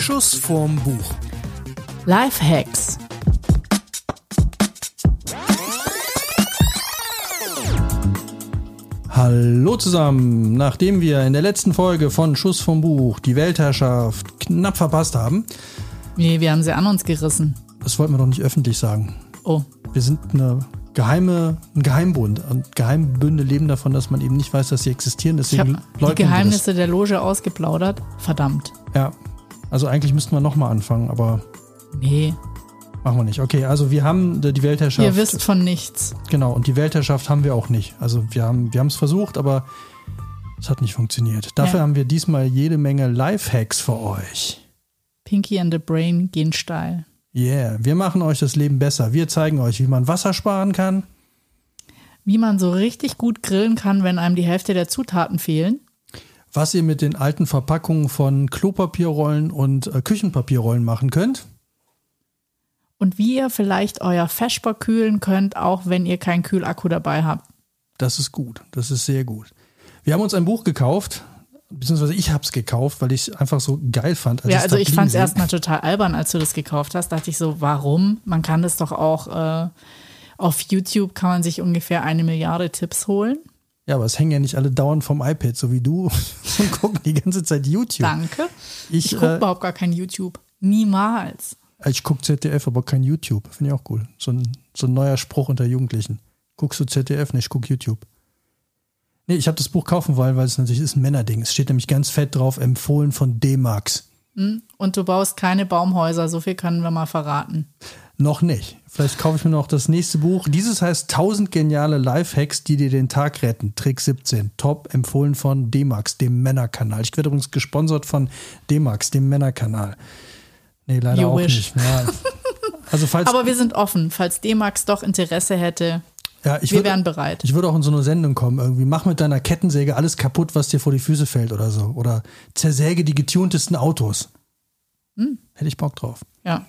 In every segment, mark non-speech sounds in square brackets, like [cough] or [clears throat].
Schuss vorm Buch. Lifehacks. Hallo zusammen. Nachdem wir in der letzten Folge von Schuss vom Buch die Weltherrschaft knapp verpasst haben, Nee, wir haben sie an uns gerissen. das wollten wir doch nicht öffentlich sagen. Oh, Wir sind eine geheime, ein Geheimbund. Und Geheimbünde leben davon, dass man eben nicht weiß, dass sie existieren. ich Deswegen habe die Geheimnisse der Loge ausgeplaudert. Verdammt. Ja. Also eigentlich müssten wir nochmal anfangen, aber Nee, machen wir nicht. Okay, also wir haben die Weltherrschaft. ihr wisst von nichts. Genau, und die Weltherrschaft haben wir auch nicht. Also wir haben wir es versucht, aber es hat nicht funktioniert. Dafür Ja. haben wir diesmal jede Menge Lifehacks für euch. Pinky and the Brain gehen steil. Yeah, wir machen euch das Leben besser. Wir zeigen euch, wie man Wasser sparen kann. Wie man so richtig gut grillen kann, wenn einem die Hälfte der Zutaten fehlen. Was ihr mit den alten Verpackungen von Klopapierrollen und äh, Küchenpapierrollen machen könnt. Und wie ihr vielleicht euer Feschbar kühlen könnt, auch wenn ihr keinen Kühlakku dabei habt. Das ist gut. Das ist sehr gut. Wir haben uns ein Buch gekauft, beziehungsweise ich habe es gekauft, weil ich es einfach so geil fand. ja, ich's also ich fand es erstmal total albern, als du das gekauft hast. Dachte ich so, warum? Man kann das doch auch äh, auf YouTube kann man sich ungefähr eine Milliarde Tipps holen. Ja, aber es hängen ja nicht alle dauernd vom iPad, so wie du, [laughs] und gucken die ganze Zeit YouTube. Danke. Ich, Ich gucke äh, überhaupt gar kein YouTube. Niemals. Ich gucke ZDF, aber kein YouTube. Finde ich auch cool. So ein, so ein neuer Spruch unter Jugendlichen. Guckst du ZDF? nicht, ich guck YouTube. Nee, ich habe das Buch kaufen wollen, weil es natürlich ist ein Männerding. Es steht nämlich ganz fett drauf, empfohlen von D-Max. Und du baust keine Baumhäuser, so viel können wir mal verraten. Noch nicht. Vielleicht kaufe ich mir noch das nächste Buch. Dieses heißt 1000 geniale Lifehacks, die dir den Tag retten. Trick 17. Top, empfohlen von D-Max, dem Männerkanal. Ich werde übrigens gesponsert von D-Max, dem Männerkanal. Nee, leider You auch wish. nicht. Ja. [laughs] Also falls, Aber wir sind offen. Falls D-Max doch Interesse hätte, ja, ich wir würde- wären bereit. Ich würde auch in so eine Sendung kommen, irgendwie, mach mit deiner Kettensäge alles kaputt, was dir vor die Füße fällt oder so. Oder zersäge die getuntesten Autos. Hm. Hätte ich Bock drauf. Ja.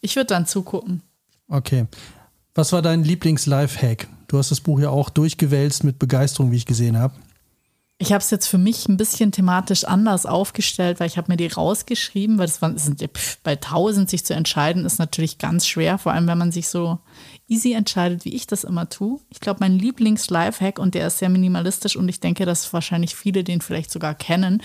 Ich würde dann zugucken. Okay. Was war dein Lieblings-Life-Hack? Du hast das Buch ja auch durchgewälzt mit Begeisterung, wie ich gesehen habe. Ich habe es jetzt für mich ein bisschen thematisch anders aufgestellt, weil ich habe mir die rausgeschrieben, weil das waren, es sind pff, bei 1000 sich zu entscheiden, ist natürlich ganz schwer, vor allem wenn man sich so easy entscheidet, wie ich das immer tue. Ich glaube, mein Lieblings-Lifehack, und der ist sehr minimalistisch und ich denke, dass wahrscheinlich viele den vielleicht sogar kennen.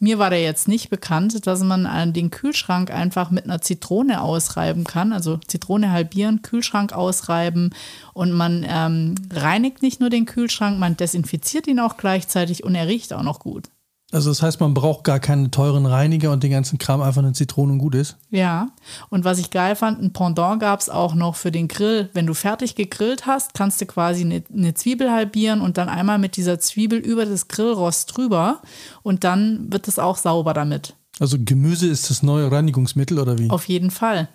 Mir war der jetzt nicht bekannt, dass man äh, den Kühlschrank einfach mit einer Zitrone ausreiben kann. Also Zitrone halbieren, Kühlschrank ausreiben und man ähm, reinigt nicht nur den Kühlschrank, man desinfiziert ihn auch gleichzeitig und er riecht auch noch gut. Also das heißt, man braucht gar keine teuren Reiniger und den ganzen Kram, einfach eine Zitrone und gut ist. Ja, und was ich geil fand, ein Pendant gab es auch noch für den Grill. Wenn du fertig gegrillt hast, kannst du quasi eine, eine Zwiebel halbieren und dann einmal mit dieser Zwiebel über das Grillrost drüber und dann wird es auch sauber damit. Also Gemüse ist das neue Reinigungsmittel oder wie? Auf jeden Fall.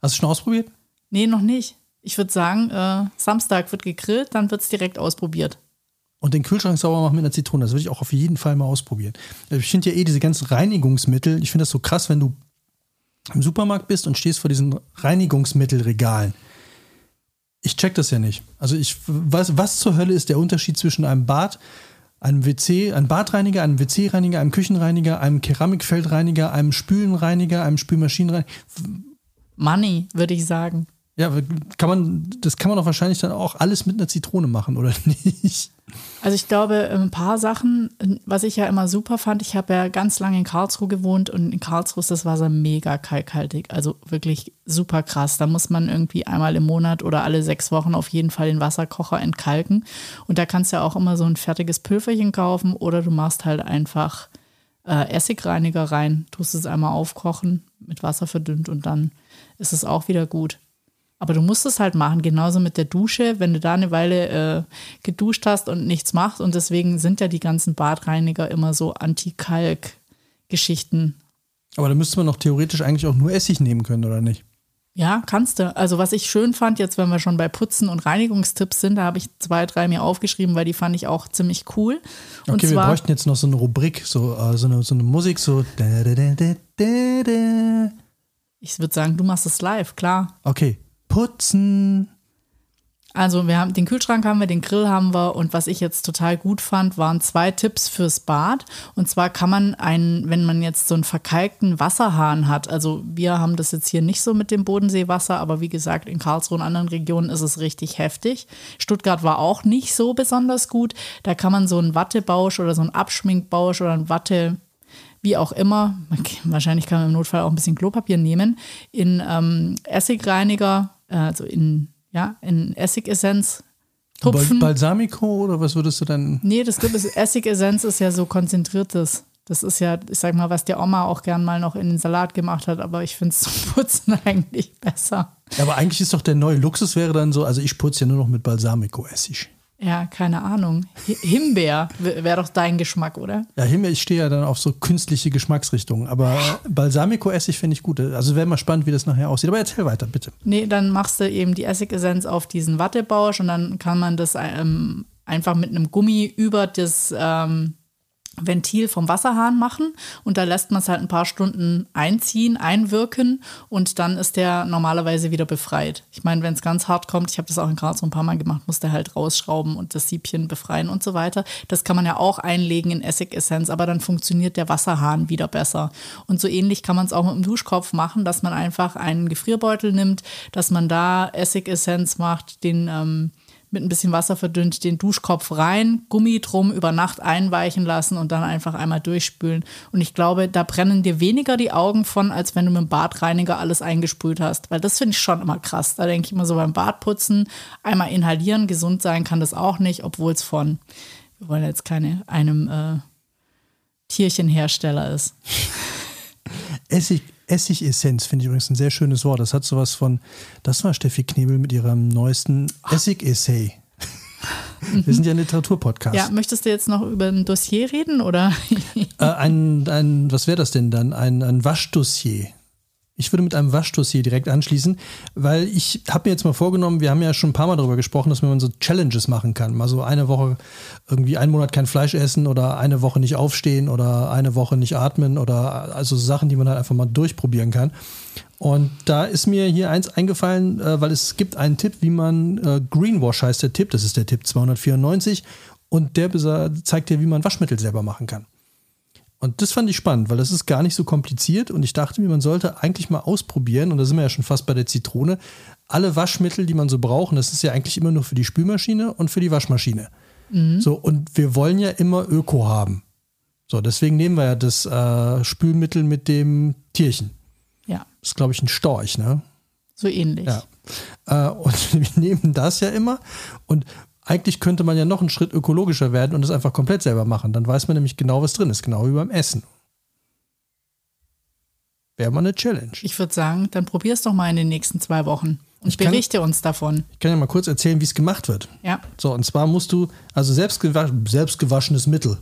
Hast du schon ausprobiert? Nee, noch nicht. Ich würde sagen, äh, Samstag wird gegrillt, dann wird es direkt ausprobiert. Und den Kühlschrank sauber machen mit einer Zitrone. Das würde ich auch auf jeden Fall mal ausprobieren. Ich finde ja eh diese ganzen Reinigungsmittel, ich finde das so krass, wenn du im Supermarkt bist und stehst vor diesen Reinigungsmittelregalen. Ich check das ja nicht. Also ich weiß, was zur Hölle ist der Unterschied zwischen einem Bad, einem WC, einem Badreiniger, einem WC-Reiniger, einem Küchenreiniger, einem Keramikfeldreiniger, einem Spülenreiniger, einem Spülmaschinenreiniger. Money, würde ich sagen. Ja, kann man, das kann man doch wahrscheinlich dann auch alles mit einer Zitrone machen, oder [laughs] nicht? Also ich glaube, ein paar Sachen, was ich ja immer super fand, ich habe ja ganz lange in Karlsruhe gewohnt und in Karlsruhe ist das Wasser mega kalkhaltig, also wirklich super krass. Da muss man irgendwie einmal im Monat oder alle sechs Wochen auf jeden Fall den Wasserkocher entkalken. Und da kannst du ja auch immer so ein fertiges Pülverchen kaufen oder du machst halt einfach äh, Essigreiniger rein, tust es einmal aufkochen, mit Wasser verdünnt und dann ist es auch wieder gut. Aber du musst es halt machen, genauso mit der Dusche, wenn du da eine Weile äh, geduscht hast und nichts machst. Und deswegen sind ja die ganzen Badreiniger immer so Anti-Kalk-Geschichten. Aber da müsste man doch theoretisch eigentlich auch nur Essig nehmen können, oder nicht? Ja, kannst du. Also was ich schön fand, jetzt wenn wir schon bei Putzen und Reinigungstipps sind, da habe ich zwei, drei mir aufgeschrieben, weil die fand ich auch ziemlich cool. Und Okay, wir zwar, bräuchten jetzt noch so eine Rubrik, so, äh, so, eine, so eine Musik, so. da, da, da, da, da, da. ich würde sagen, du machst es live, klar. Okay, putzen. Also wir haben den Kühlschrank haben wir, den Grill haben wir und was ich jetzt total gut fand, waren zwei Tipps fürs Bad. Und zwar kann man einen, wenn man jetzt so einen verkalkten Wasserhahn hat, also wir haben das jetzt hier nicht so mit dem Bodenseewasser, aber wie gesagt, in Karlsruhe und anderen Regionen ist es richtig heftig. Stuttgart war auch nicht so besonders gut. Da kann man so einen Wattebausch oder so einen Abschminkbausch oder einen Watte wie auch immer, wahrscheinlich kann man im Notfall auch ein bisschen Klopapier nehmen, in ähm, Essigreiniger, also in ja, in Essigessenz tupfen. Balsamico oder was würdest du dann? Nee, das gibt es. Essigessenz ist ja so konzentriertes. Das ist ja, ich sag mal, was die Oma auch gern mal noch in den Salat gemacht hat, aber ich finde es [laughs] zum Putzen eigentlich besser. Ja, aber eigentlich ist doch der neue Luxus wäre dann so, also ich putze ja nur noch mit Balsamico-Essig. Ja, keine Ahnung. Himbeer wäre doch dein Geschmack, oder? Ja, Himbeer, ich stehe ja dann auf so künstliche Geschmacksrichtungen. Aber Balsamico-Essig finde ich gut. Also wäre mal spannend, wie das nachher aussieht. Aber erzähl weiter, bitte. Nee, dann machst du eben die Essigessenz auf diesen Wattebausch und dann kann man das ähm, einfach mit einem Gummi über das ähm, Ventil vom Wasserhahn machen und da lässt man es halt ein paar Stunden einziehen, einwirken und dann ist der normalerweise wieder befreit. Ich meine, wenn es ganz hart kommt, ich habe das auch in Graz so ein paar Mal gemacht, muss der halt rausschrauben und das Siebchen befreien und so weiter. Das kann man ja auch einlegen in Essigessenz, aber dann funktioniert der Wasserhahn wieder besser. Und so ähnlich kann man es auch mit dem Duschkopf machen, dass man einfach einen Gefrierbeutel nimmt, dass man da Essigessenz macht, den ähm, mit ein bisschen Wasser verdünnt, den Duschkopf rein, Gummi drum, über Nacht einweichen lassen und dann einfach einmal durchspülen. Und ich glaube, da brennen dir weniger die Augen von, als wenn du mit dem Badreiniger alles eingesprüht hast. Weil das finde ich schon immer krass. Da denke ich immer so beim Badputzen, einmal inhalieren, gesund sein kann das auch nicht, obwohl es von, wir wollen jetzt keine, einem äh, Tierchenhersteller ist. [laughs] Essig, Essigessenz finde ich übrigens ein sehr schönes Wort. Das hat sowas von, das war Steffi Knebel mit ihrem neuesten Essig-Essay. [laughs] Wir sind ja ein Literaturpodcast. Ja, möchtest du jetzt noch über ein Dossier reden oder? äh, ein, ein, was wäre das denn dann? Ein, ein Waschdossier. Ich würde mit einem Waschdossier direkt anschließen, weil ich habe mir jetzt mal vorgenommen, wir haben ja schon ein paar Mal darüber gesprochen, dass man so Challenges machen kann. Mal so eine Woche irgendwie einen Monat kein Fleisch essen oder eine Woche nicht aufstehen oder eine Woche nicht atmen oder also Sachen, die man halt einfach mal durchprobieren kann. Und da ist mir hier eins eingefallen, äh, weil es gibt einen Tipp, wie man äh, Greenwash heißt der Tipp, das ist der Tipp 294 und der zeigt dir, wie man Waschmittel selber machen kann. Und das fand ich spannend, weil das ist gar nicht so kompliziert und ich dachte mir, man sollte eigentlich mal ausprobieren, und da sind wir ja schon fast bei der Zitrone, alle Waschmittel, die man so braucht, das ist ja eigentlich immer nur für die Spülmaschine und für die Waschmaschine. Mhm. So, und wir wollen ja immer Öko haben. So, deswegen nehmen wir ja das äh, Spülmittel mit dem Tierchen. Ja. Das ist, glaube ich, ein Storch, ne? So ähnlich. Ja. Äh, und [laughs] wir nehmen das ja immer. Und eigentlich könnte man ja noch einen Schritt ökologischer werden und es einfach komplett selber machen. Dann weiß man nämlich genau, was drin ist, genau wie beim Essen. Wäre mal eine Challenge. Ich würde sagen, dann probier es doch mal in den nächsten zwei Wochen und ich berichte kann, uns davon. Ich kann ja mal kurz erzählen, wie es gemacht wird. Ja. So, und zwar musst du, also selbstgewasch, selbstgewaschenes Mittel.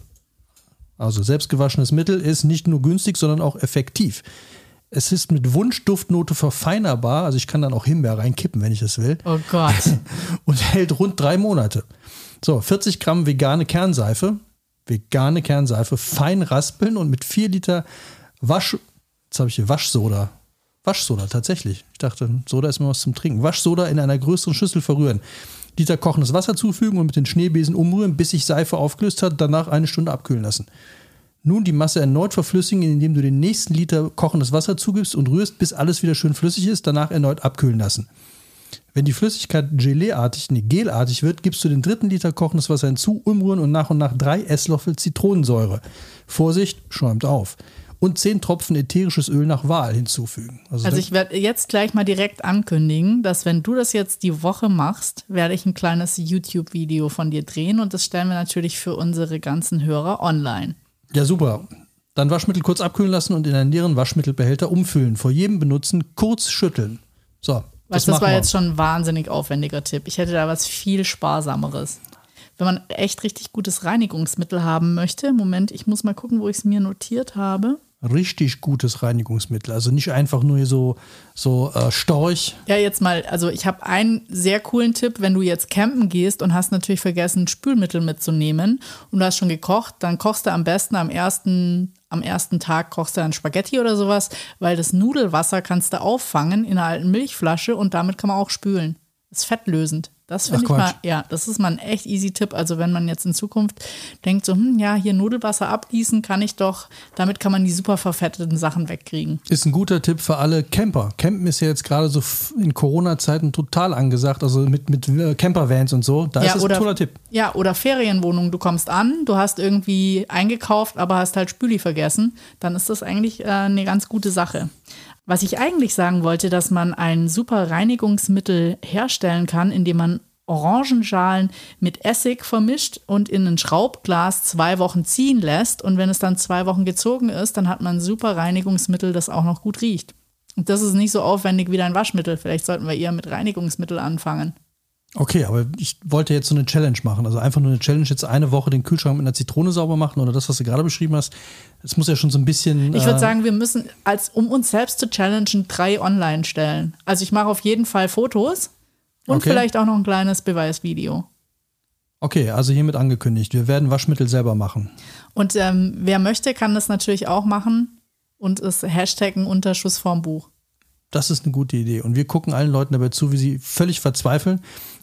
Also selbstgewaschenes Mittel ist nicht nur günstig, sondern auch effektiv. Es ist mit Wunschduftnote verfeinerbar, also ich kann dann auch Himbeer reinkippen, wenn ich es will. Oh Gott. [laughs] Und hält rund drei Monate. So, 40 Gramm vegane Kernseife, vegane Kernseife, fein raspeln und mit 4 Liter Wasch, jetzt habe ich hier Waschsoda. Waschsoda, tatsächlich. Ich dachte, Soda ist mal was zum Trinken. Waschsoda in einer größeren Schüssel verrühren. Liter kochendes Wasser zufügen und mit den Schneebesen umrühren, bis sich Seife aufgelöst hat, danach eine Stunde abkühlen lassen. Nun die Masse erneut verflüssigen, indem du den nächsten Liter kochendes Wasser zugibst und rührst, bis alles wieder schön flüssig ist, danach erneut abkühlen lassen. Wenn die Flüssigkeit geleeartig, nee, gelartig wird, gibst du den dritten Liter kochendes Wasser hinzu, umrühren und nach und nach drei Esslöffel Zitronensäure. Vorsicht, schäumt auf. Und zehn Tropfen ätherisches Öl nach Wahl hinzufügen. Also, also ich werde jetzt gleich mal direkt ankündigen, dass wenn du das jetzt die Woche machst, werde ich ein kleines YouTube-Video von dir drehen und das stellen wir natürlich für unsere ganzen Hörer online. Ja, super. Dann Waschmittel kurz abkühlen lassen und in einen leeren Waschmittelbehälter umfüllen. Vor jedem Benutzen kurz schütteln. So. Das, das war wir. jetzt schon ein wahnsinnig aufwendiger Tipp. Ich hätte da was viel Sparsameres. Wenn man echt richtig gutes Reinigungsmittel haben möchte, Moment, ich muss mal gucken, wo ich es mir notiert habe richtig gutes Reinigungsmittel. Also nicht einfach nur so, so äh, Storch. Ja, jetzt mal, also ich habe einen sehr coolen Tipp, wenn du jetzt campen gehst und hast natürlich vergessen, Spülmittel mitzunehmen und du hast schon gekocht, dann kochst du am besten am ersten, am ersten Tag kochst du dann Spaghetti oder sowas, weil das Nudelwasser kannst du auffangen in einer alten Milchflasche und damit kann man auch spülen. Ist fettlösend. Das finde ich mal, ja, das ist mal ein echt easy Tipp. Also wenn man jetzt in Zukunft denkt, so, hm, ja, hier Nudelwasser abgießen kann ich doch, damit kann man die super verfetteten Sachen wegkriegen. Ist ein guter Tipp für alle Camper. Campen ist ja jetzt gerade so in Corona-Zeiten total angesagt, also mit, mit äh, Campervans und so. Da ja, ist das oder, ein toller Tipp. Ja, oder Ferienwohnung. Du kommst an, du hast irgendwie eingekauft, aber hast halt Spüli vergessen. Dann ist das eigentlich äh, eine ganz gute Sache. Was ich eigentlich sagen wollte, dass man ein super Reinigungsmittel herstellen kann, indem man Orangenschalen mit Essig vermischt und in ein Schraubglas zwei Wochen ziehen lässt. Und wenn es dann zwei Wochen gezogen ist, dann hat man ein super Reinigungsmittel, das auch noch gut riecht. Und das ist nicht so aufwendig wie dein Waschmittel. Vielleicht sollten wir eher mit Reinigungsmittel anfangen. Okay, aber ich wollte jetzt so eine Challenge machen. Also einfach nur eine Challenge, jetzt eine Woche den Kühlschrank mit einer Zitrone sauber machen oder das, was du gerade beschrieben hast. Es muss ja schon so ein bisschen. Ich würde äh, sagen, wir müssen, als um uns selbst zu challengen, drei online stellen. Also ich mache auf jeden Fall Fotos und Okay. vielleicht auch noch ein kleines Beweisvideo. Okay, also hiermit angekündigt. Wir werden Waschmittel selber machen. Und ähm, wer möchte, kann das natürlich auch machen und es hashtaggen unter Schuss vorm Buch. Das ist eine gute Idee. Und wir gucken allen Leuten dabei zu, wie sie völlig verzweifeln,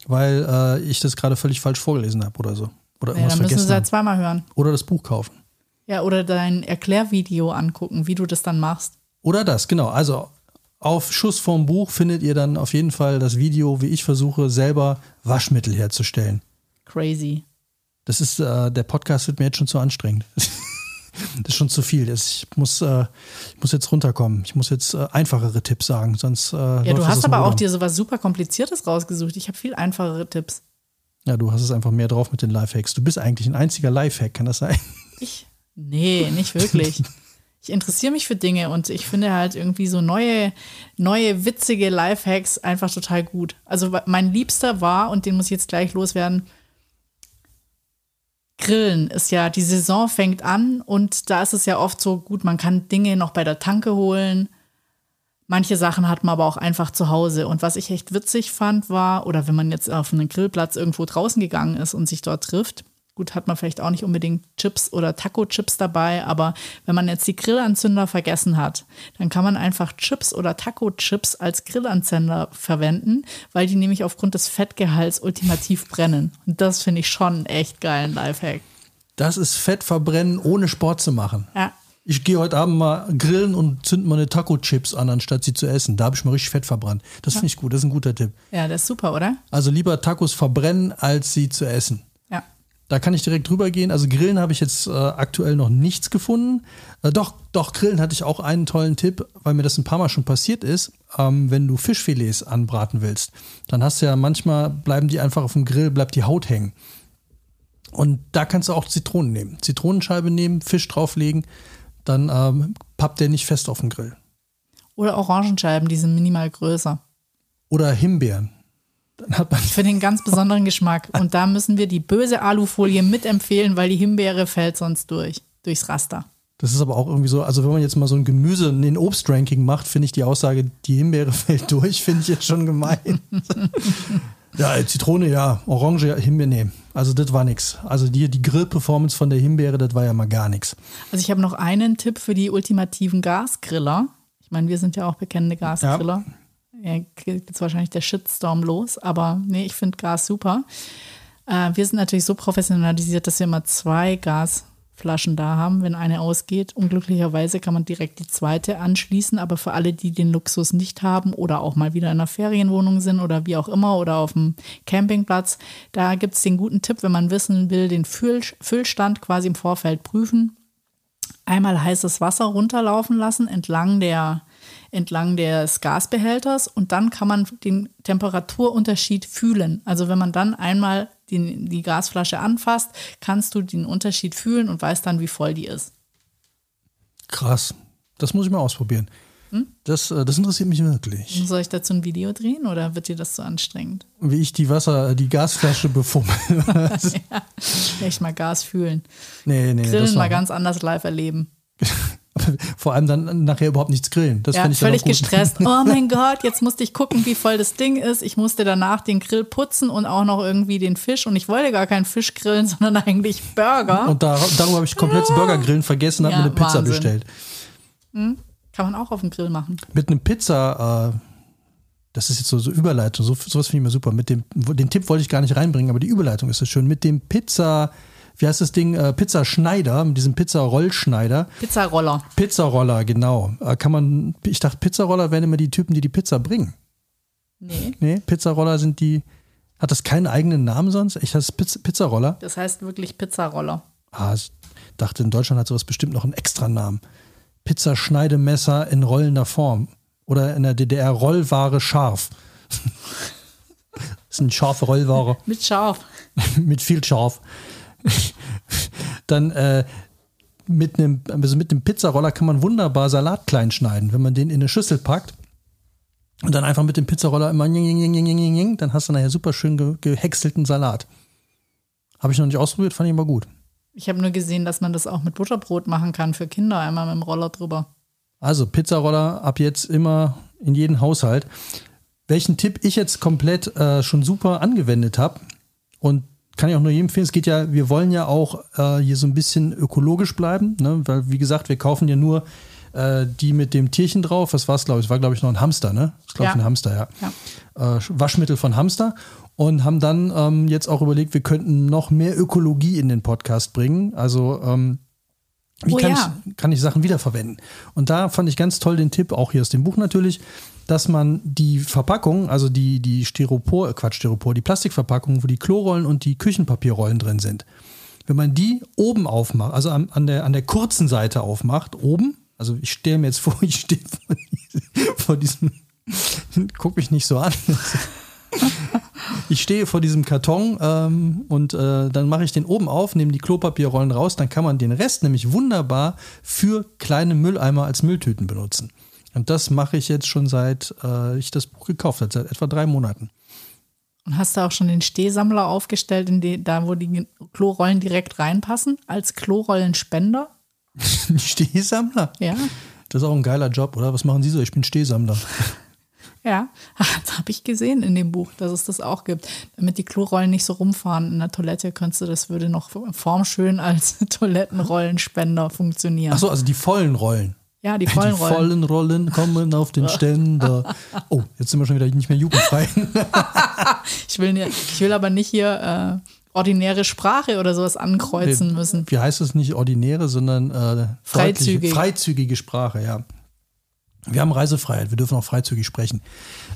weil äh, ich das gerade völlig falsch vorgelesen habe oder so. Oder Ja, irgendwas dann müssen sie es halt zweimal hören. Oder das Buch kaufen. Ja, oder dein Erklärvideo angucken, wie du das dann machst. Oder das, genau. Also auf Schuss vom Buch findet ihr dann auf jeden Fall das Video, wie ich versuche, selber Waschmittel herzustellen. Crazy. Das ist, äh, der Podcast wird mir jetzt schon zu anstrengend. [laughs] Das ist schon zu viel. Das, ich, muss, äh, ich muss jetzt runterkommen. Ich muss jetzt äh, einfachere Tipps sagen, sonst. Äh, Ja, du hast aber auch Ruder. dir sowas super Kompliziertes rausgesucht. Ich habe viel einfachere Tipps. Ja, du hast es einfach mehr drauf mit den Lifehacks. Du bist eigentlich ein einziger Lifehack, kann das sein? [laughs] Ich? Nee, nicht wirklich. Ich interessiere mich für Dinge und ich finde halt irgendwie so neue, neue, witzige Lifehacks einfach total gut. Also mein Liebster war, und den muss ich jetzt gleich loswerden, Grillen ist ja, die Saison fängt an und da ist es ja oft so gut, man kann Dinge noch bei der Tanke holen. Manche Sachen hat man aber auch einfach zu Hause. Und was ich echt witzig fand, war, oder wenn man jetzt auf einen Grillplatz irgendwo draußen gegangen ist und sich dort trifft, gut, hat man vielleicht auch nicht unbedingt Chips oder Taco-Chips dabei, aber wenn man jetzt die Grillanzünder vergessen hat, dann kann man einfach Chips oder Taco-Chips als Grillanzünder verwenden, weil die nämlich aufgrund des Fettgehalts ultimativ brennen. Und das finde ich schon einen echt geilen Lifehack. Das ist Fett verbrennen, ohne Sport zu machen. Ja. Ich gehe heute Abend mal grillen und zünd mal eine Taco-Chips an, anstatt sie zu essen. Da habe ich mal richtig Fett verbrannt. Das finde ich gut, das ist ein guter Tipp. Ja, das ist super, oder? Also lieber Tacos verbrennen, als sie zu essen. Da kann ich direkt drüber gehen. Also Grillen habe ich jetzt äh, aktuell noch nichts gefunden. Äh, doch, doch, Grillen hatte ich auch einen tollen Tipp, weil mir das ein paar Mal schon passiert ist. Ähm, wenn du Fischfilets anbraten willst, dann hast du ja manchmal, bleiben die einfach auf dem Grill, bleibt die Haut hängen. Und da kannst du auch Zitronen nehmen. Zitronenscheibe nehmen, Fisch drauflegen, dann ähm, pappt der nicht fest auf dem Grill. Oder Orangenscheiben, die sind minimal größer. Oder Himbeeren. Dann hat man Für den ganz besonderen Geschmack. Und da müssen wir die böse Alufolie mitempfehlen, weil die Himbeere fällt sonst durch, durchs Raster. Das ist aber auch irgendwie so, also wenn man jetzt mal so ein Gemüse, ein Obstranking macht, finde ich die Aussage, die Himbeere [laughs] fällt durch, finde ich jetzt schon gemein. [laughs] ja, Zitrone, ja, Orange, ja, Himbeere, nee. Also das war nix. Also die, die Grill-Performance von der Himbeere, das war ja mal gar nichts. Also ich habe noch einen Tipp für die ultimativen Gasgriller. Ich meine, wir sind ja auch bekennende Gasgriller. Ja. Geht jetzt wahrscheinlich der Shitstorm los, aber nee, ich finde Gas super. Äh, wir sind natürlich so professionalisiert, dass wir immer zwei Gasflaschen da haben, wenn eine ausgeht. Unglücklicherweise kann man direkt die zweite anschließen, aber für alle, die den Luxus nicht haben oder auch mal wieder in einer Ferienwohnung sind oder wie auch immer oder auf dem Campingplatz, da gibt es den guten Tipp, wenn man wissen will, den Füll Füllstand quasi im Vorfeld prüfen einmal heißes Wasser runterlaufen lassen entlang der entlang des Gasbehälters und dann kann man den Temperaturunterschied fühlen. Also wenn man dann einmal die, die Gasflasche anfasst, kannst du den Unterschied fühlen und weißt dann, wie voll die ist. Krass. Das muss ich mal ausprobieren. Das, äh, das interessiert mich wirklich. Soll ich dazu ein Video drehen oder wird dir das zu anstrengend? Wie ich die Wasser, die Gasflasche befummel. [laughs] Echt mal Gas fühlen. nee, nee. Grillen das mal ganz anders live erleben. [laughs] vor allem dann nachher überhaupt nichts grillen. Das Ja, ich völlig gestresst. Oh mein Gott, jetzt musste ich gucken, wie voll das Ding ist. Ich musste danach den Grill putzen und auch noch irgendwie den Fisch. Und ich wollte gar keinen Fisch grillen, [laughs] sondern eigentlich Burger. Und da, darüber habe ich komplett das Burgergrillen vergessen und Ja, habe mir eine Pizza Wahnsinn. bestellt. Kann man auch auf dem Grill machen. Mit einem Pizza, äh, Das ist jetzt so, so Überleitung, so, sowas finde ich mir super. Mit dem, den Tipp wollte ich gar nicht reinbringen, aber die Überleitung ist so schön. Mit dem Pizza, wie heißt das Ding? Äh, Pizzaschneider, mit diesem Pizzarollschneider. Pizzaroller. Pizzaroller, genau. Äh, kann man, ich dachte, Pizzaroller wären immer die Typen, die die Pizza bringen. Nee. Nee, Pizzaroller sind die, hat das keinen eigenen Namen sonst? Ich heiße Pizza, Pizzaroller. Das heißt wirklich Pizzaroller. Ah, ich dachte, in Deutschland hat sowas bestimmt noch einen extra Namen. Pizzaschneidemesser in rollender Form. Oder in der DDR Rollware scharf. [laughs] das ist eine scharfe Rollware. Mit scharf. [laughs] mit viel scharf. [laughs] Dann äh, mit einem, also mit einem Pizzaroller kann man wunderbar Salat klein schneiden. Wenn man den in eine Schüssel packt und dann einfach mit dem Pizzaroller immer jing, jing, jing, jing, jing, dann hast du nachher super schön ge gehäckselten Salat. Habe ich noch nicht ausprobiert, fand ich aber gut. Ich habe nur gesehen, dass man das auch mit Butterbrot machen kann für Kinder, einmal mit dem Roller drüber. Also Pizzaroller ab jetzt immer in jeden Haushalt. Welchen Tipp ich jetzt komplett äh, schon super angewendet habe und kann ich auch nur jedem empfehlen. Es geht ja, wir wollen ja auch äh, hier so ein bisschen ökologisch bleiben, ne? weil wie gesagt, wir kaufen ja nur äh, die mit dem Tierchen drauf. Was war es, glaube ich? War, glaube ich, noch ein Hamster, ne? Das ist, glaube ich, Ja. ein Hamster, ja. Ja. Äh, Waschmittel von Hamster und haben dann ähm, jetzt auch überlegt, wir könnten noch mehr Ökologie in den Podcast bringen. Also ähm, wie Oh kann, ja. ich, kann ich Sachen wiederverwenden? Und da fand ich ganz toll den Tipp, auch hier aus dem Buch natürlich, dass man die Verpackung, also die, die Styropor, äh, Quatsch, Styropor, die Plastikverpackung, wo die Klorollen und die Küchenpapierrollen drin sind, wenn man die oben aufmacht, also an, an, der, an der kurzen Seite aufmacht, oben, also ich stelle mir jetzt vor, [laughs] ich stehe vor, diesem- vor [laughs] diesem, guck mich nicht so an. Ich stehe vor diesem Karton ähm, und äh, dann mache ich den oben auf, nehme die Klopapierrollen raus, dann kann man den Rest nämlich wunderbar für kleine Mülleimer als Mülltüten benutzen. Und das mache ich jetzt schon seit äh, ich das Buch gekauft habe, seit etwa drei Monaten. Und hast du auch schon den Stehsammler aufgestellt, in die, da wo die Klorollen direkt reinpassen, als Klorollenspender? [laughs] Stehsammler? Ja. Das ist auch ein geiler Job, oder? Was machen Sie so? Ich bin Stehsammler. Ja, [laughs] das habe ich gesehen in dem Buch, dass es das auch gibt. Damit die Klorollen nicht so rumfahren in der Toilette, könntest du, das würde noch formschön als [laughs] Toilettenrollenspender funktionieren. Achso, also die vollen Rollen. Ja, die [laughs] vollen die Rollen. vollen Rollen kommen auf den Ständer. Oh, jetzt sind wir schon wieder nicht mehr jugendfrei. Ich will, nicht- ich will aber nicht hier äh, ordinäre Sprache oder sowas ankreuzen müssen. Wie heißt es nicht ordinäre, sondern äh, Freizügig. deutliche- freizügige Sprache, ja. Wir haben Reisefreiheit, wir dürfen auch freizügig sprechen.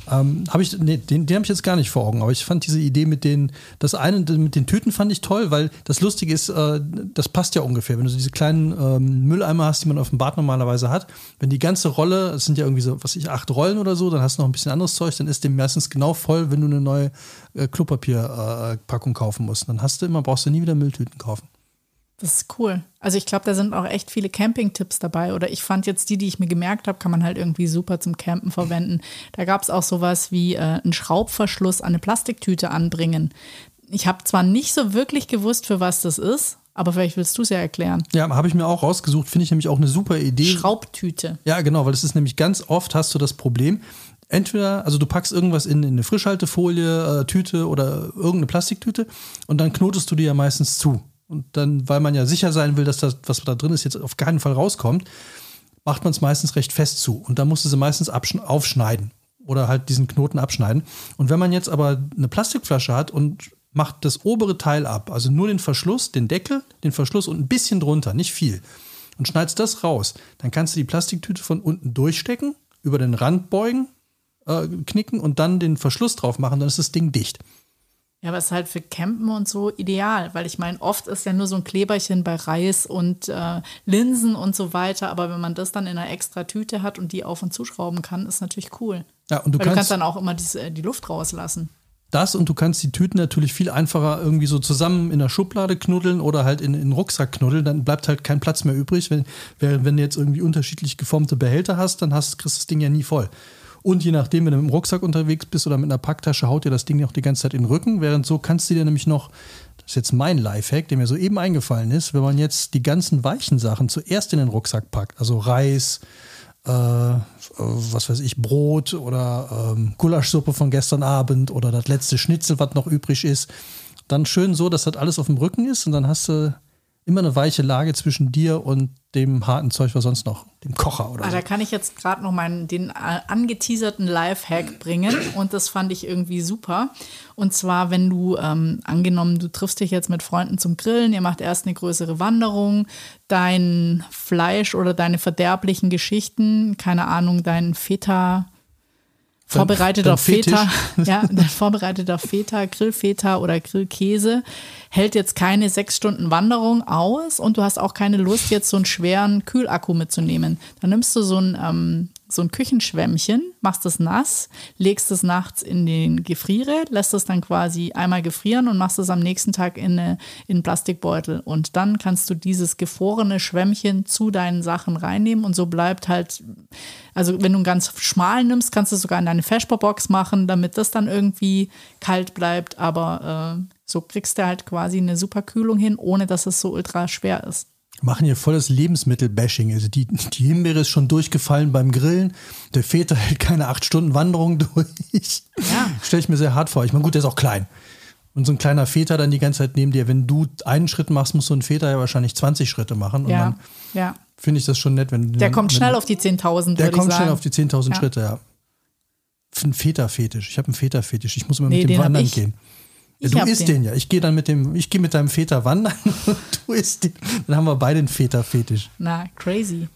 Ähm, hab ich, nee, den den habe ich jetzt gar nicht vor Augen, aber ich fand diese Idee mit den, das eine mit den Tüten fand ich toll, weil das Lustige ist, äh, das passt ja ungefähr. Wenn du diese kleinen ähm, Mülleimer hast, die man auf dem Bad normalerweise hat, wenn die ganze Rolle, es sind ja irgendwie so, was ich, acht Rollen oder so, dann hast du noch ein bisschen anderes Zeug, dann ist dem meistens genau voll, wenn du eine neue äh, Klopapierpackung äh, kaufen musst. Dann hast du immer, brauchst du nie wieder Mülltüten kaufen. Das ist cool. Also ich glaube, da sind auch echt viele Camping-Tipps dabei. Oder ich fand jetzt die, die ich mir gemerkt habe, kann man halt irgendwie super zum Campen verwenden. Da gab es auch sowas wie äh, einen Schraubverschluss an eine Plastiktüte anbringen. Ich habe zwar nicht so wirklich gewusst, für was das ist, aber vielleicht willst du es ja erklären. Ja, habe ich mir auch rausgesucht, finde ich nämlich auch eine super Idee. Schraubtüte. Ja, genau, weil das ist nämlich ganz oft hast du das Problem, entweder, also du packst irgendwas in, in eine Frischhaltefolie, äh, Tüte oder irgendeine Plastiktüte und dann knotest du die ja meistens zu. Und dann, weil man ja sicher sein will, dass das, was da drin ist, jetzt auf keinen Fall rauskommt, macht man es meistens recht fest zu. Und dann musst du sie meistens aufschneiden oder halt diesen Knoten abschneiden. Und wenn man jetzt aber eine Plastikflasche hat und macht das obere Teil ab, also nur den Verschluss, den Deckel, den Verschluss und ein bisschen drunter, nicht viel, und schneidest das raus, dann kannst du die Plastiktüte von unten durchstecken, über den Rand beugen, äh, knicken und dann den Verschluss drauf machen, dann ist das Ding dicht. Ja, aber es ist halt für Campen und so ideal, weil ich meine, oft ist ja nur so ein Kleberchen bei Reis und äh, Linsen und so weiter, aber wenn man das dann in einer extra Tüte hat und die auf und zuschrauben kann, ist natürlich cool. Ja, und du weil du kannst kannst dann auch immer diese, äh, die Luft rauslassen. das und du kannst die Tüten natürlich viel einfacher irgendwie so zusammen in der Schublade knuddeln oder halt in, in den Rucksack knuddeln, dann bleibt halt kein Platz mehr übrig. Wenn, wenn du jetzt irgendwie unterschiedlich geformte Behälter hast, dann hast, kriegst du das Ding ja nie voll. Und je nachdem, wenn du im Rucksack unterwegs bist oder mit einer Packtasche, haut dir das Ding auch die ganze Zeit in den Rücken. Während so kannst du dir nämlich noch, das ist jetzt mein Lifehack, der mir soeben eingefallen ist, wenn man jetzt die ganzen weichen Sachen zuerst in den Rucksack packt, also Reis, äh, was weiß ich, Brot oder ähm, Gulaschsuppe von gestern Abend oder das letzte Schnitzel, was noch übrig ist, dann schön so, dass das alles auf dem Rücken ist und dann hast du immer eine weiche Lage zwischen dir und dem harten Zeug, was sonst noch, dem Kocher oder Ah, so. da kann ich jetzt gerade noch meinen den äh, angeteaserten Lifehack bringen und das fand ich irgendwie super. Und zwar, wenn du ähm, angenommen, du triffst dich jetzt mit Freunden zum Grillen, ihr macht erst eine größere Wanderung, dein Fleisch oder deine verderblichen Geschichten, keine Ahnung, dein Feta vorbereiteter. Feta, [laughs] ja, vorbereiteter Feta, Grillfeta oder Grillkäse hält jetzt keine sechs Stunden Wanderung aus und du hast auch keine Lust, jetzt so einen schweren Kühlakku mitzunehmen. Dann nimmst du so ein, ähm, so ein Küchenschwämmchen, machst es nass, legst es nachts in den Gefriere, lässt es dann quasi einmal gefrieren und machst es am nächsten Tag in, eine, in einen Plastikbeutel. Und dann kannst du dieses gefrorene Schwämmchen zu deinen Sachen reinnehmen und so bleibt halt, also wenn du einen ganz schmalen nimmst, kannst du es sogar in deine Vesperbox machen, damit das dann irgendwie kalt bleibt. Aber äh, so kriegst du halt quasi eine super Kühlung hin, ohne dass es so ultra schwer ist. Machen hier volles Lebensmittel-Bashing. Also die, die Himbeere ist schon durchgefallen beim Grillen. Der Väter [laughs] hält keine acht Stunden Wanderung durch. Ja. Stelle ich mir sehr hart vor. Ich meine, gut, der ist auch klein. Und so ein kleiner Väter dann die ganze Zeit neben dir. Wenn du einen Schritt machst, muss so ein Väter ja wahrscheinlich 20 Schritte machen. Und Ja, dann ja. finde ich das schon nett, wenn Der kommt wenn, schnell auf die 10.000, Der würde ich kommt schnell auf die 10.000 Ja. Schritte, ja. Für einen Väter-Fetisch. Ich habe einen Väter-Fetisch. Ich muss immer Nee, mit dem Wandern gehen. Ja, Ich du isst den. den. ja. Ich gehe dann mit dem, ich gehe mit deinem Väter wandern [laughs] und du isst den. Dann haben wir beide einen Väter-Fetisch. Na, crazy.